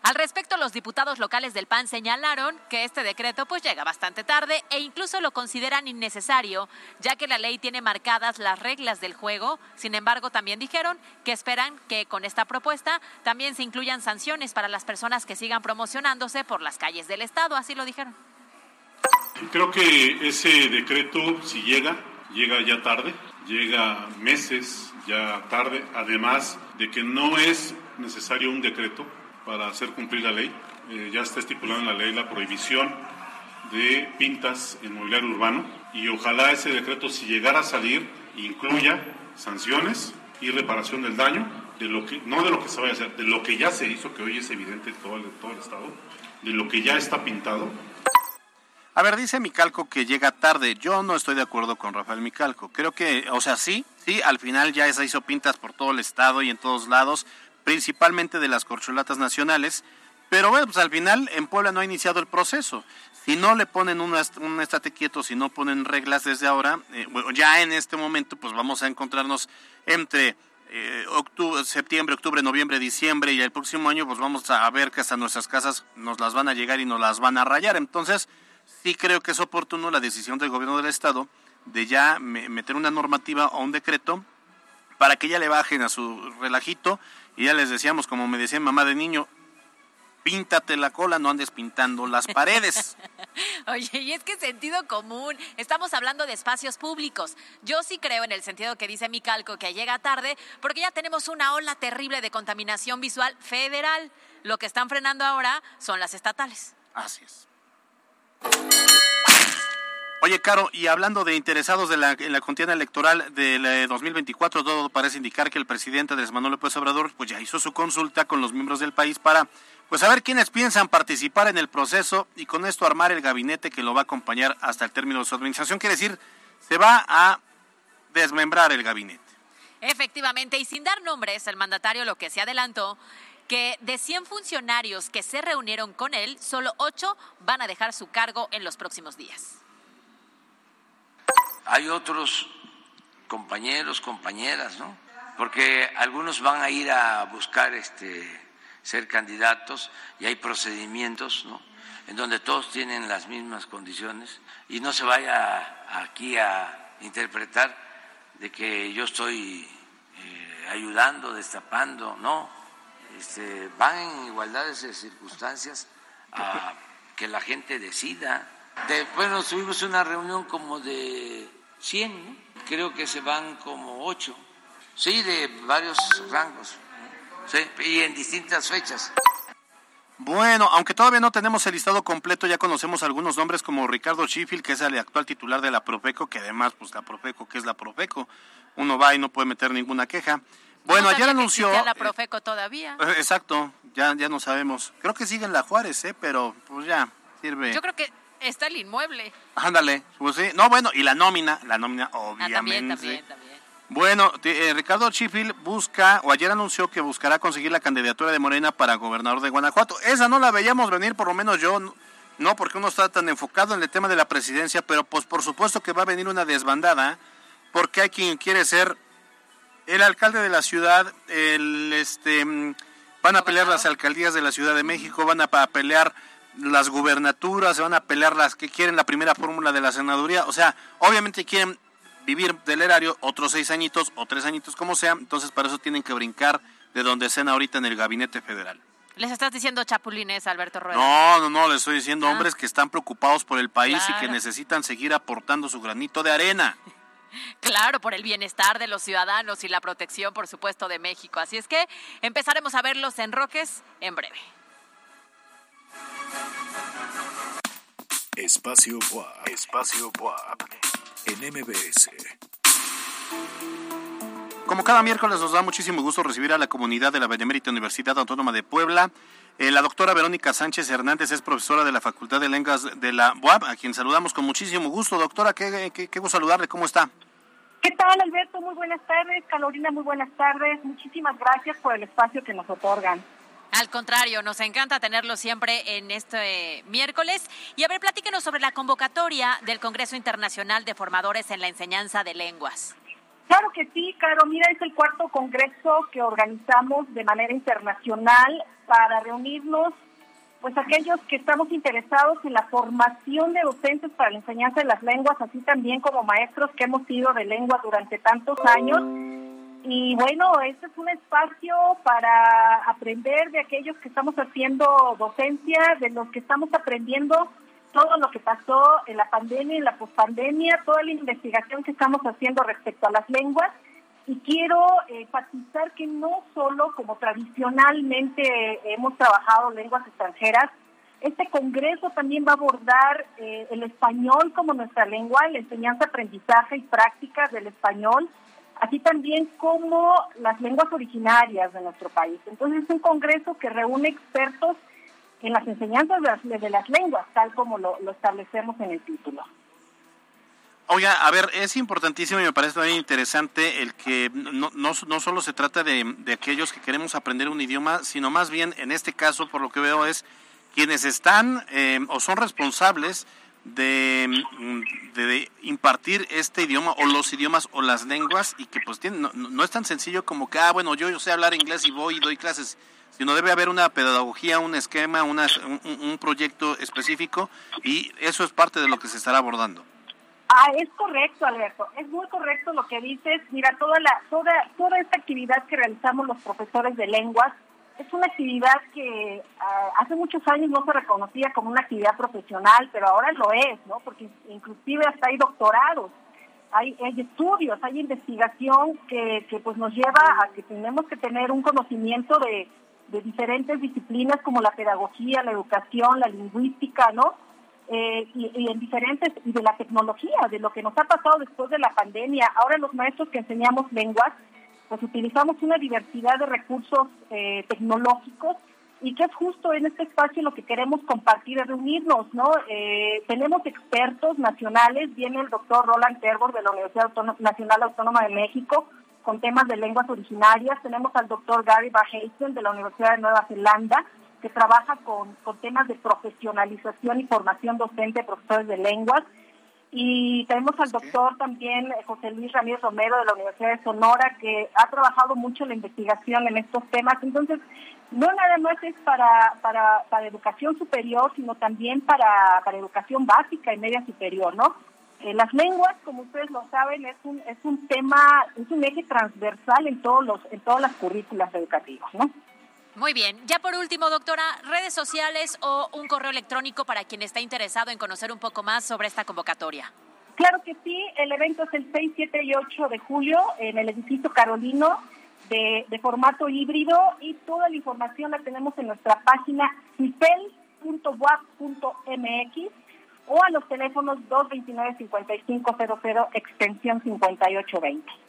Al respecto, los diputados locales del PAN señalaron que este decreto pues llega bastante tarde e incluso lo consideran innecesario, ya que la ley tiene marcadas las reglas del juego. Sin embargo, también dijeron que esperan que con esta propuesta también se incluyan sanciones para las personas que sigan promocionándose por las calles del estado, así lo dijeron. Creo que ese decreto si llega, llega ya tarde, llega meses ya tarde, además de que no es necesario un decreto para hacer cumplir la ley. Eh, ya está estipulado en la ley la prohibición de pintas en mobiliario urbano y ojalá ese decreto, si llegara a salir, incluya sanciones y reparación del daño, de lo que, no de lo que se vaya a hacer, de lo que ya se hizo, que hoy es evidente en todo el, todo el Estado, de lo que ya está pintado. A ver, dice Micalco que llega tarde. Yo no estoy de acuerdo con Rafael Micalco. Creo que, o sea, sí, sí, al final ya se hizo pintas por todo el Estado y en todos lados, principalmente de las corcholatas nacionales. Pero bueno, pues al final en Puebla no ha iniciado el proceso. Si no le ponen una, un estate quieto, si no ponen reglas desde ahora, eh, ya en este momento pues vamos a encontrarnos entre eh, octubre, septiembre, octubre, noviembre, diciembre y el próximo año pues vamos a ver que hasta nuestras casas nos las van a llegar y nos las van a rayar. Entonces sí creo que es oportuno la decisión del gobierno del estado de ya meter una normativa o un decreto para que ya le bajen a su relajito y ya les decíamos, como me decía mamá de niño, píntate la cola, no andes pintando las paredes. Oye, y es que sentido común, estamos hablando de espacios públicos. Yo sí creo en el sentido que dice mi calco que llega tarde, porque ya tenemos una ola terrible de contaminación visual federal. Lo que están frenando ahora son las estatales. Así es. Oye, Caro, y hablando de interesados de la, en la contienda electoral del 2024, todo parece indicar que el presidente Andrés Manuel López Obrador pues ya hizo su consulta con los miembros del país para pues saber quiénes piensan participar en el proceso y con esto armar el gabinete que lo va a acompañar hasta el término de su administración. Quiere decir, se va a desmembrar el gabinete. Efectivamente, y sin dar nombres, el mandatario lo que se adelantó que de 100 funcionarios que se reunieron con él, solo 8 van a dejar su cargo en los próximos días. Hay otros compañeros, compañeras, ¿no? Porque algunos van a ir a buscar este ser candidatos y hay procedimientos, ¿no? En donde todos tienen las mismas condiciones y no se vaya aquí a interpretar de que yo estoy eh, ayudando, destapando, no. Este, van en igualdades de circunstancias a que la gente decida. Después nos tuvimos una reunión como de 100, creo que se van como 8, sí, de varios rangos, sí, y en distintas fechas. Bueno, aunque todavía no tenemos el listado completo, ya conocemos algunos nombres como Ricardo Sheffield, que es el actual titular de la Profeco, que además, pues la Profeco, que es la Profeco, uno va y no puede meter ninguna queja. Bueno, No ayer anunció... la Profeco todavía. eh, exacto, ya, ya no sabemos. Creo que sigue en la Juárez, ¿eh? Pero pues ya, sirve. Yo creo que está el inmueble. Ándale, pues sí. No, bueno, y la nómina, la nómina Ah, obviamente. también, también, también. Bueno, eh, Ricardo Sheffield busca, o ayer anunció que buscará conseguir la candidatura de Morena para gobernador de Guanajuato. Esa no la veíamos venir, por lo menos yo, no- porque uno está tan enfocado en el tema de la presidencia, pero pues por supuesto que va a venir una desbandada, porque hay quien quiere ser el alcalde de la ciudad, el este mm, van a pelear las alcaldías de la Ciudad de México, van a pa- pelear las gubernaturas, se van a pelear las que quieren la primera fórmula de la senaduría, o sea, obviamente quieren vivir del erario otros seis añitos o tres añitos como sea, entonces para eso tienen que brincar de donde estén ahorita en el gabinete federal. Les estás diciendo chapulines, Alberto Rueda. No, no, no, les estoy diciendo Ah. hombres que están preocupados por el país y que necesitan seguir aportando su granito de arena. Claro, por el bienestar de los ciudadanos y la protección, por supuesto, de México. Así es que empezaremos a ver los enroques en breve. Espacio WAP. Espacio WAP. En MBS. Como cada miércoles nos da muchísimo gusto recibir a la comunidad de la Benemérita Universidad Autónoma de Puebla. Eh, la doctora Verónica Sánchez Hernández es profesora de la Facultad de Lenguas de la UAP, a quien saludamos con muchísimo gusto. Doctora, qué, qué, qué gusto saludarle, ¿cómo está? ¿Qué tal, Alberto? Muy buenas tardes. Carolina, muy buenas tardes. Muchísimas gracias por el espacio que nos otorgan. Al contrario, nos encanta tenerlo siempre en este miércoles. Y a ver, platíquenos sobre la convocatoria del Congreso Internacional de Formadores en la Enseñanza de Lenguas. Claro que sí, Caro. Mira, es el cuarto congreso que organizamos de manera internacional para reunirnos, pues aquellos que estamos interesados en la formación de docentes para la enseñanza de las lenguas, así también como maestros que hemos sido de lengua durante tantos años. Y bueno, este es un espacio para aprender de aquellos que estamos haciendo docencia, de los que estamos aprendiendo todo lo que pasó en la pandemia, en la pospandemia, toda la investigación que estamos haciendo respecto a las lenguas. Y quiero eh, enfatizar que no solo como tradicionalmente hemos trabajado lenguas extranjeras, este congreso también va a abordar eh, el español como nuestra lengua, la enseñanza, aprendizaje y prácticas del español, así también como las lenguas originarias de nuestro país. Entonces es un congreso que reúne expertos en las enseñanzas de las, de las lenguas, tal como lo, lo establecemos en el título. Oiga, a ver, es importantísimo y me parece también interesante el que no, no, no solo se trata de, de aquellos que queremos aprender un idioma, sino más bien, en este caso, por lo que veo, es quienes están eh, o son responsables de, impartir este idioma o los idiomas o las lenguas y que pues tienen, no, no es tan sencillo como que, ah, bueno, yo, yo sé hablar inglés y voy y doy clases, sino debe haber una pedagogía, un esquema, una, un, un proyecto específico y eso es parte de lo que se estará abordando. Ah, es correcto, Alberto. Es muy correcto lo que dices. Mira, toda la toda toda esta actividad que realizamos los profesores de lenguas es una actividad que ah, hace muchos años no se reconocía como una actividad profesional, pero ahora lo es, ¿no? Porque inclusive hasta hay doctorados, hay, hay estudios, hay investigación que, que pues nos lleva a que tenemos que tener un conocimiento de, de diferentes disciplinas como la pedagogía, la educación, la lingüística, ¿no? Eh, y, y, en diferentes, y de la tecnología, de lo que nos ha pasado después de la pandemia. Ahora los maestros que enseñamos lenguas, pues utilizamos una diversidad de recursos eh, tecnológicos y que es justo en este espacio lo que queremos compartir, es reunirnos, ¿no? Eh, tenemos expertos nacionales, viene el doctor Roland Terbor de la Universidad Nacional Autónoma de México con temas de lenguas originarias, tenemos al doctor Gary Baheisen de la Universidad de Nueva Zelanda, que trabaja con, con temas de profesionalización y formación docente de profesores de lenguas. Y tenemos al doctor también José Luis Ramírez Romero de la Universidad de Sonora, que ha trabajado mucho la investigación en estos temas. Entonces, no nada más es para, para, para educación superior, sino también para, para educación básica y media superior, ¿no? Eh, las lenguas, como ustedes lo saben, es un, es un tema, es un eje transversal en todos los, en todas las currículas educativas, ¿no? Muy bien. Ya por último, doctora, redes sociales o un correo electrónico para quien está interesado en conocer un poco más sobre esta convocatoria. Claro que sí, el evento es el 6, 7 y 8 de julio en el edificio Carolino de, de formato híbrido y toda la información la tenemos en nuestra página cipel.wap.mx o a los teléfonos 229-5500 extensión 5820.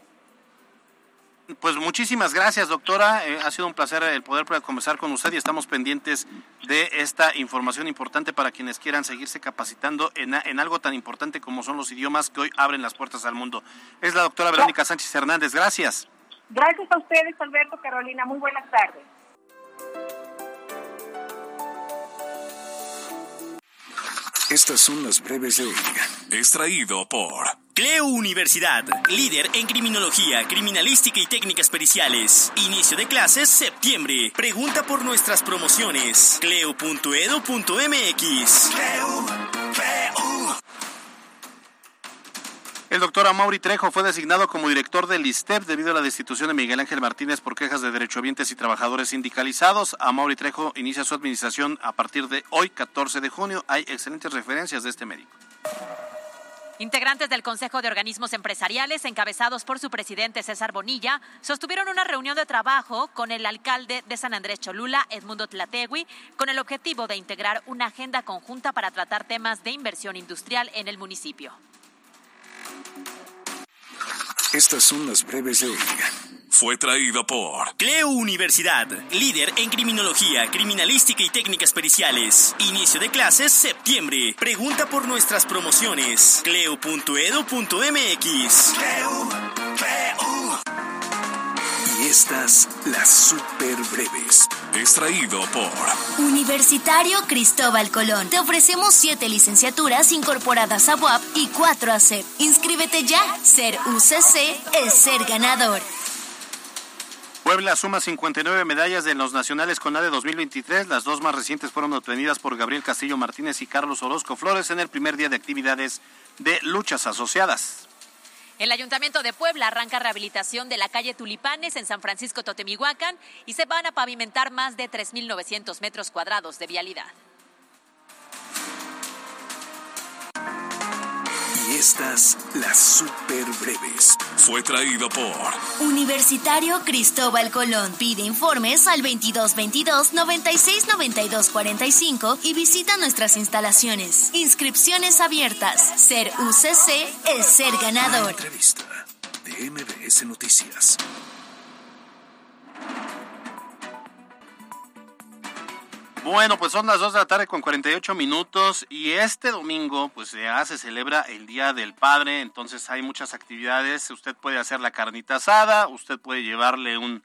Pues muchísimas gracias, doctora. Eh, ha sido un placer el poder conversar con usted y estamos pendientes de esta información importante para quienes quieran seguirse capacitando en, en algo tan importante como son los idiomas que hoy abren las puertas al mundo. Es la doctora Verónica Sánchez Hernández. Gracias. Gracias a ustedes, Alberto, Carolina. Muy buenas tardes. Estas son las breves de hoy. Extraído por Cleo Universidad, líder en criminología, criminalística y técnicas periciales. Inicio de clases septiembre. Pregunta por nuestras promociones. cleo.edu.mx. El doctor Amaury Trejo fue designado como director del ISTEP debido a la destitución de Miguel Ángel Martínez por quejas de derechohabientes y trabajadores sindicalizados. Amaury Trejo inicia su administración a partir de hoy, 14 de junio. Hay excelentes referencias de este médico. Integrantes del Consejo de Organismos Empresariales, encabezados por su presidente César Bonilla, sostuvieron una reunión de trabajo con el alcalde de San Andrés Cholula, Edmundo Tlategui, con el objetivo de integrar una agenda conjunta para tratar temas de inversión industrial en el municipio. Estas son las breves de hoy. Fue traído por Cleo Universidad, líder en criminología, criminalística y técnicas periciales. Inicio de clases septiembre. Pregunta por nuestras promociones. cleo.edu.mx. Y estas, las super breves. Extraído por Universitario Cristóbal Colón. Te ofrecemos siete licenciaturas incorporadas a UAP y cuatro a CEP. Inscríbete ya. Ser UCC es ser ganador. Puebla suma 59 medallas de los nacionales con de 2023. Las dos más recientes fueron obtenidas por Gabriel Castillo Martínez y Carlos Orozco Flores en el primer día de actividades de luchas asociadas. El Ayuntamiento de Puebla arranca rehabilitación de la calle Tulipanes en San Francisco Totemihuacán y se van a pavimentar más de 3.900 metros cuadrados de vialidad. Estas, las super breves. Fue traído por Universitario Cristóbal Colón. Pide informes al 2222 96 92 45 y visita nuestras instalaciones. Inscripciones abiertas. Ser UCC es ser La ganador. entrevista de MBS Noticias. Bueno, pues son las 2 de la tarde con 48 minutos y este domingo pues ya se celebra el Día del Padre, entonces hay muchas actividades, usted puede hacer la carnita asada, usted puede llevarle un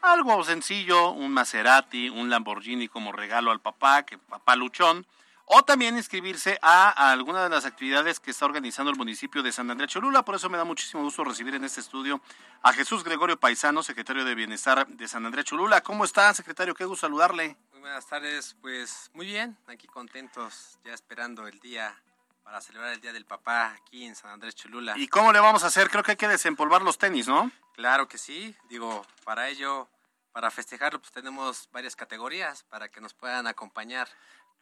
algo sencillo, un Maserati, un Lamborghini como regalo al papá, que papá luchón, o también inscribirse a, a alguna de las actividades que está organizando el municipio de San Andrés Cholula. Por eso me da muchísimo gusto recibir en este estudio a Jesús Gregorio Paisano, secretario de Bienestar de San Andrés Cholula. ¿Cómo está, secretario? Qué gusto saludarle. Muy buenas tardes, pues muy bien, aquí contentos, ya esperando el día para celebrar el Día del Papá aquí en San Andrés Cholula. ¿Y cómo le vamos a hacer? Creo que hay que desempolvar los tenis, ¿no? Claro que sí, digo, para ello, para festejarlo, pues tenemos varias categorías para que nos puedan acompañar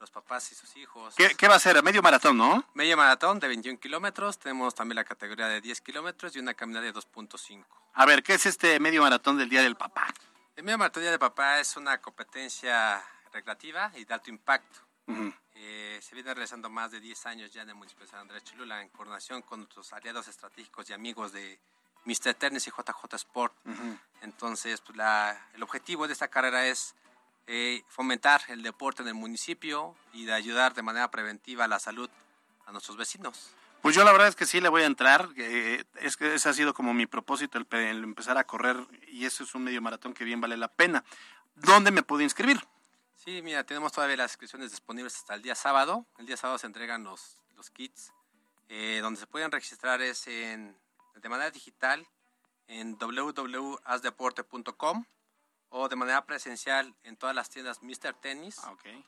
los papás y sus hijos. ¿Qué, qué va a ser? Medio maratón, ¿no? Medio maratón de 21 kilómetros, tenemos también la categoría de 10 kilómetros y una caminata de 2.5. A ver, ¿qué es este medio maratón del Día del Papá? El medio maratón Día del Papá es una competencia recreativa y de alto impacto. Eh, se viene realizando más de 10 años ya en el municipio de San Andrés Cholula en coordinación con nuestros aliados estratégicos y amigos de Mr. Tennis y JJ Sport. Entonces, pues, la- el objetivo de esta carrera es eh, fomentar el deporte en el municipio y de ayudar de manera preventiva a la salud a nuestros vecinos. Pues yo la verdad es que sí le voy a entrar. eh, es que ese ha sido como mi propósito, el, el empezar a correr. Y eso es un medio maratón que bien vale la pena. ¿Dónde me puedo inscribir? Sí, mira, tenemos todavía las inscripciones disponibles hasta el día sábado. El día sábado se entregan los, los kits. Eh, donde se pueden registrar es en, de manera digital en www.asdeporte.com o de manera presencial en todas las tiendas Mr. Tennis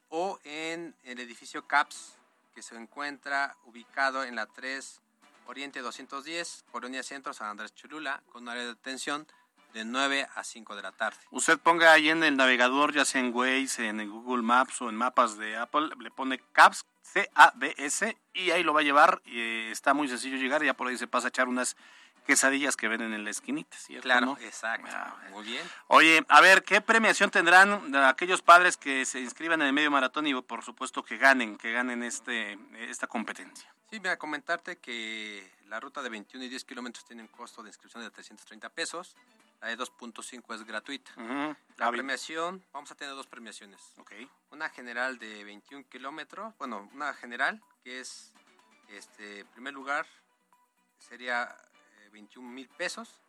o en el edificio CAPS que se encuentra ubicado en la 3 Oriente 210, Colonia Centro, San Andrés Cholula, con un área de detención de 9 a 5 de la tarde. Usted ponga ahí en el navegador, ya sea en Waze, en Google Maps o en mapas de Apple, le pone CABS, C-A-B-S, y ahí lo va a llevar. Y eh, está muy sencillo llegar, y ya por ahí se pasa a echar unas quesadillas que venden en la esquinita, ¿cierto? Claro, no? exacto. Muy bien. Oye, a ver, ¿qué premiación tendrán aquellos padres que se inscriban en el medio maratón y por supuesto que ganen, que ganen este esta competencia? Sí, voy a comentarte que la ruta de 21 y 10 kilómetros tiene un costo de inscripción de 330 pesos. La de 2.5 es gratuita. La premiación, vamos a tener dos premiaciones. Okay. Una general de 21 kilómetros, bueno, una general que es, este, primer lugar sería 21 mil pesos,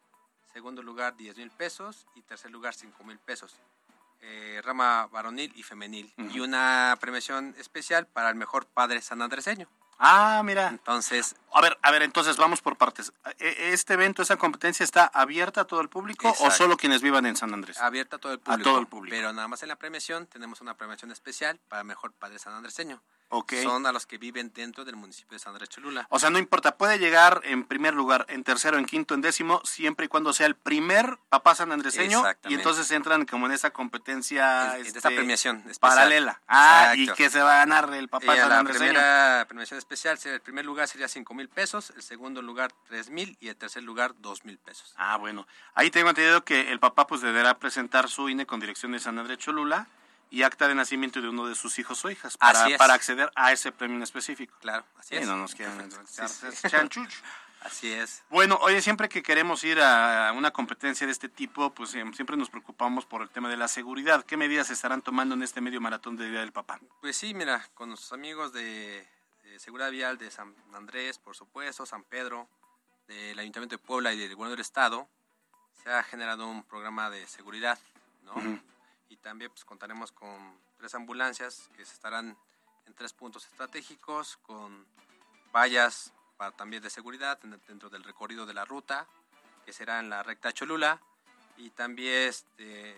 segundo lugar 10 mil pesos y tercer lugar 5 mil pesos. Eh, rama varonil y femenil. Y una premiación especial para el mejor padre sanandreseño. Ah, mira. Entonces. A ver, a ver, entonces vamos por partes. ¿E, ¿Este evento, esa competencia está abierta a todo el público o solo quienes vivan en San Andrés? Abierta a todo el público. A todo el público. Pero nada más en la premiación tenemos una premiación especial para el mejor padre sanandreseño. Okay. Son a los que viven dentro del municipio de San Andrés Cholula. O sea, no importa, puede llegar en primer lugar, en tercero, en quinto, en décimo, siempre y cuando sea el primer papá sanandreseño y entonces entran como en esa competencia, este, esta premiación especial. paralela. Ah, y que se va a ganar el papá y sanandreseño. La primera premiación especial, el primer lugar sería cinco mil pesos, el segundo lugar tres mil y el tercer lugar dos mil pesos. Ah, bueno. Ahí tengo entendido que el papá pues deberá presentar su INE con dirección de San Andrés Cholula y acta de nacimiento de uno de sus hijos o hijas para, para acceder a ese premio en específico. Claro, así sí, es. No nos chanchucho. Así es. Bueno, oye, siempre que queremos ir a una competencia de este tipo, pues siempre nos preocupamos por el tema de la seguridad. ¿Qué medidas se estarán tomando en este medio maratón de Día del Papá? Pues sí, mira, con nuestros amigos de, de Seguridad Vial de San Andrés, por supuesto, San Pedro, del Ayuntamiento de Puebla y del Gobierno del Estado, se ha generado un programa de seguridad, ¿no? Uh -huh y también pues contaremos con tres ambulancias que estarán en tres puntos estratégicos con vallas para, también de seguridad dentro del recorrido de la ruta que será en la recta Cholula y también este,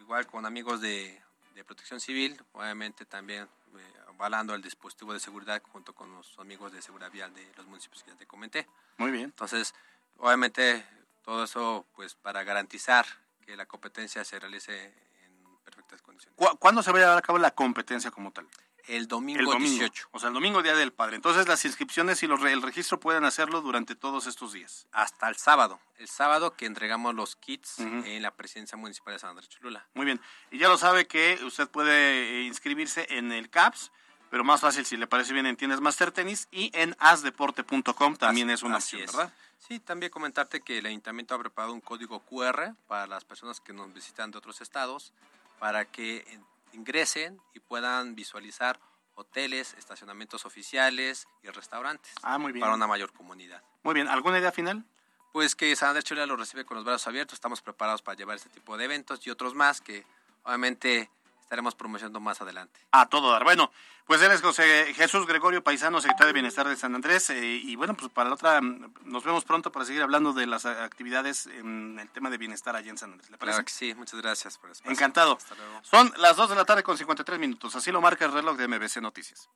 igual con amigos de, de protección civil obviamente también eh, avalando el dispositivo de seguridad junto con los amigos de seguridad vial de los municipios que ya te comenté. Muy bien. Entonces obviamente todo eso pues para garantizar que la competencia se realice en perfectas condiciones. ¿Cuándo se va a llevar a cabo la competencia como tal? El domingo, el domingo 18. O sea, el domingo Día del Padre. Entonces las inscripciones y los, el registro pueden hacerlo durante todos estos días. Hasta el sábado. El sábado que entregamos los kits uh -huh. en la presidencia municipal de San Andrés Cholula. Muy bien. Y ya lo sabe que usted puede inscribirse en el CAPS, pero más fácil si le parece bien en Tienes Master Tenis y en asdeporte.com también es una opción, es. ¿verdad? Sí, también comentarte que el ayuntamiento ha preparado un código QR para las personas que nos visitan de otros estados para que ingresen y puedan visualizar hoteles, estacionamientos oficiales y restaurantes ah, muy bien. para una mayor comunidad. Muy bien, ¿alguna idea final? Pues que San Andrés Cholula lo recibe con los brazos abiertos, estamos preparados para llevar este tipo de eventos y otros más que obviamente estaremos promocionando más adelante. A todo dar. Bueno, pues él es José Jesús Gregorio Paisano, secretario de Bienestar de San Andrés. Eh, y bueno, pues para la otra, nos vemos pronto para seguir hablando de las actividades en el tema de bienestar allá en San Andrés. ¿Le parece? Claro que sí, muchas gracias por el espacio. Encantado. Son las 2 de la tarde con 53 minutos. Así lo marca el reloj de MBC Noticias.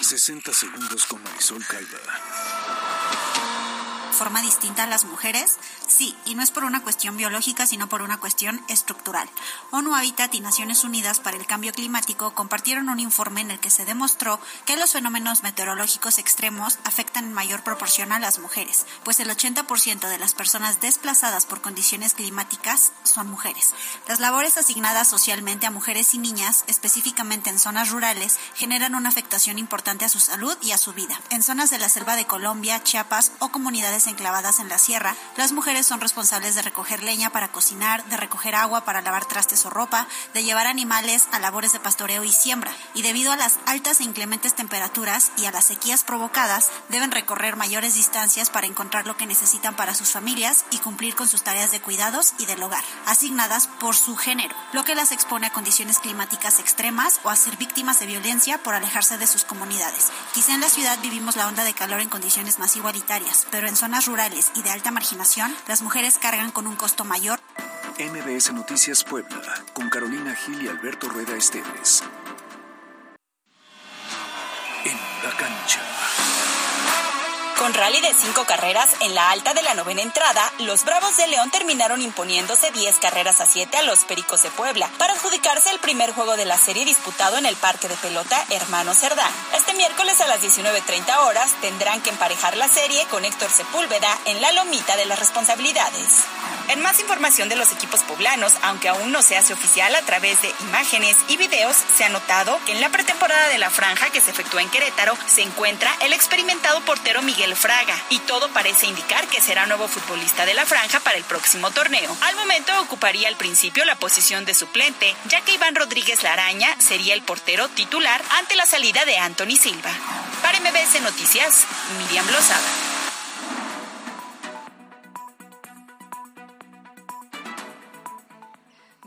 ...60 segundos con Marisol Calva forma distinta a las mujeres? Sí, y no es por una cuestión biológica, sino por una cuestión estructural. ONU Habitat y Naciones Unidas para el Cambio Climático compartieron un informe en el que se demostró que los fenómenos meteorológicos extremos afectan en mayor proporción a las mujeres, pues el 80% de las personas desplazadas por condiciones climáticas son mujeres. Las labores asignadas socialmente a mujeres y niñas, específicamente en zonas rurales, generan una afectación importante a su salud y a su vida. En zonas de la selva de Colombia, Chiapas o comunidades enclavadas en la sierra, las mujeres son responsables de recoger leña para cocinar, de recoger agua para lavar trastes o ropa, de llevar animales a labores de pastoreo y siembra, y debido a las altas e inclementes temperaturas y a las sequías provocadas, deben recorrer mayores distancias para encontrar lo que necesitan para sus familias y cumplir con sus tareas de cuidados y del hogar, asignadas por su género, lo que las expone a condiciones climáticas extremas o a ser víctimas de violencia por alejarse de sus comunidades. Quizá en la ciudad vivimos la onda de calor en condiciones más igualitarias, pero en zonas rurales y de alta marginación, las mujeres cargan con un costo mayor. MBS Noticias Puebla, con Carolina Gil y Alberto Rueda Esteves. En la cancha. Con rally de cinco carreras en la alta de la novena entrada, los Bravos de León terminaron imponiéndose 10 carreras a 7 a los Pericos de Puebla para adjudicarse el primer juego de la serie disputado en el Parque de Pelota Hermano Cerdán. Este miércoles a las 19.30 horas tendrán que emparejar la serie con Héctor Sepúlveda en la lomita de las responsabilidades. En más información de los equipos poblanos, aunque aún no se hace oficial a través de imágenes y videos, se ha notado que en la pretemporada de la franja que se efectúa en Querétaro se encuentra el experimentado portero Miguel Fraga y todo parece indicar que será nuevo futbolista de la franja para el próximo torneo. Al momento ocuparía al principio la posición de suplente, ya que Iván Rodríguez Laraña sería el portero titular ante la salida de Anthony Silva. Para MBS Noticias, Miriam Lozada.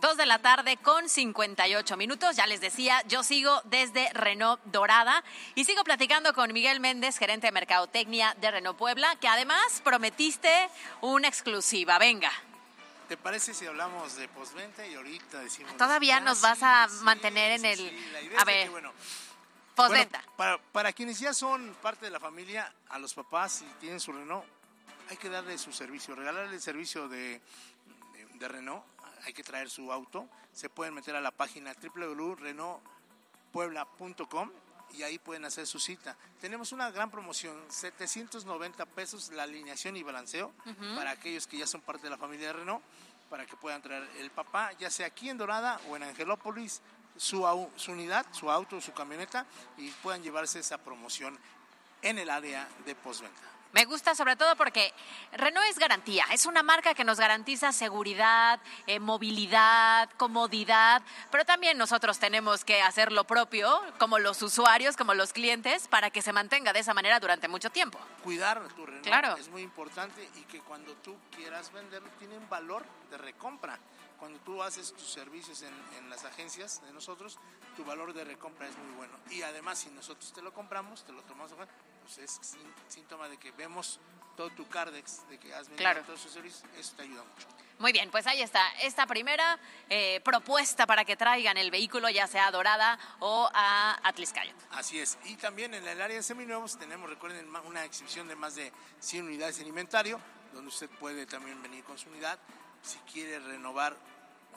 Dos de la tarde con 58 minutos. Ya les decía, yo sigo desde Renault Dorada y sigo platicando con Miguel Méndez, gerente de Mercadotecnia de Renault Puebla, que además prometiste una exclusiva. Venga. ¿Te parece si hablamos de postventa y ahorita decimos... Todavía Ah, nos sí, vas a sí, mantener en sí, el... la idea A es ver, que, bueno, postventa. Bueno, para, para quienes ya son parte de la familia, a los papás y tienen su Renault, hay que darle su servicio, regalarle el servicio de, de, de Renault, hay que traer su auto, se pueden meter a la página www.renaultpuebla.com y ahí pueden hacer su cita. Tenemos una gran promoción, 790 pesos la alineación y balanceo para aquellos que ya son parte de la familia de Renault, para que puedan traer el papá, ya sea aquí en Dorada o en Angelópolis, su, su unidad, su auto, su camioneta y puedan llevarse esa promoción en el área de postventa. Me gusta sobre todo porque Renault es garantía, es una marca que nos garantiza seguridad, eh, movilidad, comodidad, pero también nosotros tenemos que hacer lo propio, como los usuarios, como los clientes, para que se mantenga de esa manera durante mucho tiempo. Cuidar tu Renault Claro. es muy importante y que cuando tú quieras venderlo tiene un valor de recompra. Cuando tú haces tus servicios en, en las agencias de nosotros, tu valor de recompra es muy bueno. Y además, si nosotros te lo compramos, te lo tomamos, pues es sín- síntoma de que vemos todo tu Cardex, de que has vendido Claro. todos sus servicios, eso te ayuda mucho. Muy bien, pues ahí está, esta primera eh, propuesta para que traigan el vehículo, ya sea a Dorada o a Atliscayo. Así es. Y también en el área de seminuevos tenemos, recuerden, una exhibición de más de 100 unidades en inventario, donde usted puede también venir con su unidad. Si quiere renovar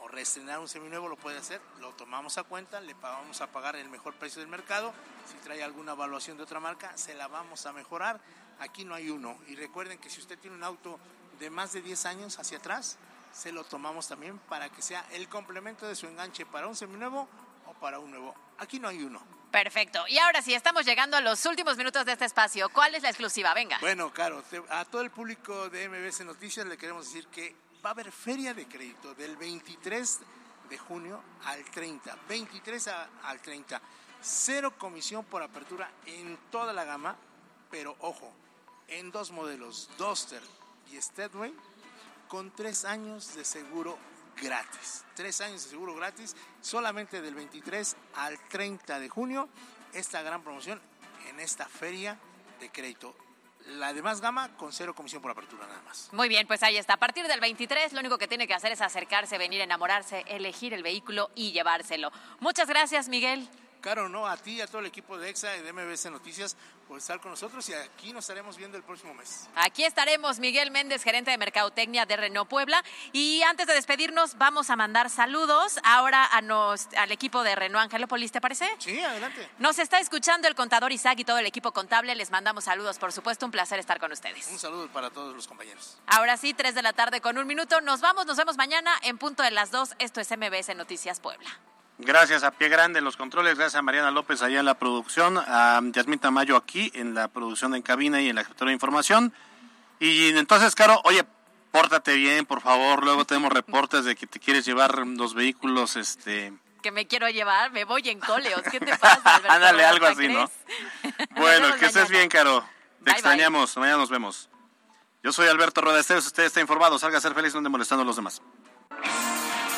o reestrenar un seminuevo, lo puede hacer. Lo tomamos a cuenta, le vamos a pagar el mejor precio del mercado. Si trae alguna evaluación de otra marca, se la vamos a mejorar. Aquí no hay uno. Y recuerden que si usted tiene un auto de más de 10 años hacia atrás, se lo tomamos también para que sea el complemento de su enganche para un seminuevo o para un nuevo. Aquí no hay uno. Perfecto. Y ahora sí, estamos llegando a los últimos minutos de este espacio. ¿Cuál es la exclusiva? Venga. Bueno, Caro, a todo el público de MBS Noticias le queremos decir que va a haber feria de crédito del 23 de junio al 30. 23 a- al 30. Cero comisión por apertura en toda la gama, pero ojo, en dos modelos, Duster y Stedway, con tres años de seguro gratis. Tres años de seguro gratis, solamente del 23 al 30 de junio, esta gran promoción en esta feria de crédito. La demás gama con cero comisión por apertura nada más. Muy bien, pues ahí está. A partir del 23, lo único que tiene que hacer es acercarse, venir, enamorarse, elegir el vehículo y llevárselo. Muchas gracias, Miguel. Caro, no, a ti y a todo el equipo de EXA y de MBS Noticias por estar con nosotros y aquí nos estaremos viendo el próximo mes. Aquí estaremos, Miguel Méndez, gerente de Mercadotecnia de Renault Puebla. Y antes de despedirnos, vamos a mandar saludos ahora a nos, al equipo de Renault Angelópolis, ¿te parece? Sí, adelante. Nos está escuchando el contador Isaac y todo el equipo contable. Les mandamos saludos, por supuesto. Un placer estar con ustedes. Un saludo para todos los compañeros. Ahora sí, 3 de la tarde con un minuto. Nos vamos, nos vemos mañana en punto de las 2. Esto es MBS Noticias Puebla. Gracias a Pie Grande en los controles, gracias a Mariana López allá en la producción, a Yasmín Tamayo aquí en la producción en cabina y en la escritura de información. Y entonces, Caro, oye, pórtate bien, por favor. Luego tenemos reportes de que te quieres llevar los vehículos, este... Que me quiero llevar, me voy en coleos. ¿Qué te pasa, Alberto? Ándale, algo ¿Hasta así, ¿no? Bueno, que estés mañana. bien, Caro. Te Bye, bye. extrañamos. Mañana nos vemos. Yo soy Alberto Rueda Esteves. Usted está informado. Salga a ser feliz, no ande molestando a los demás.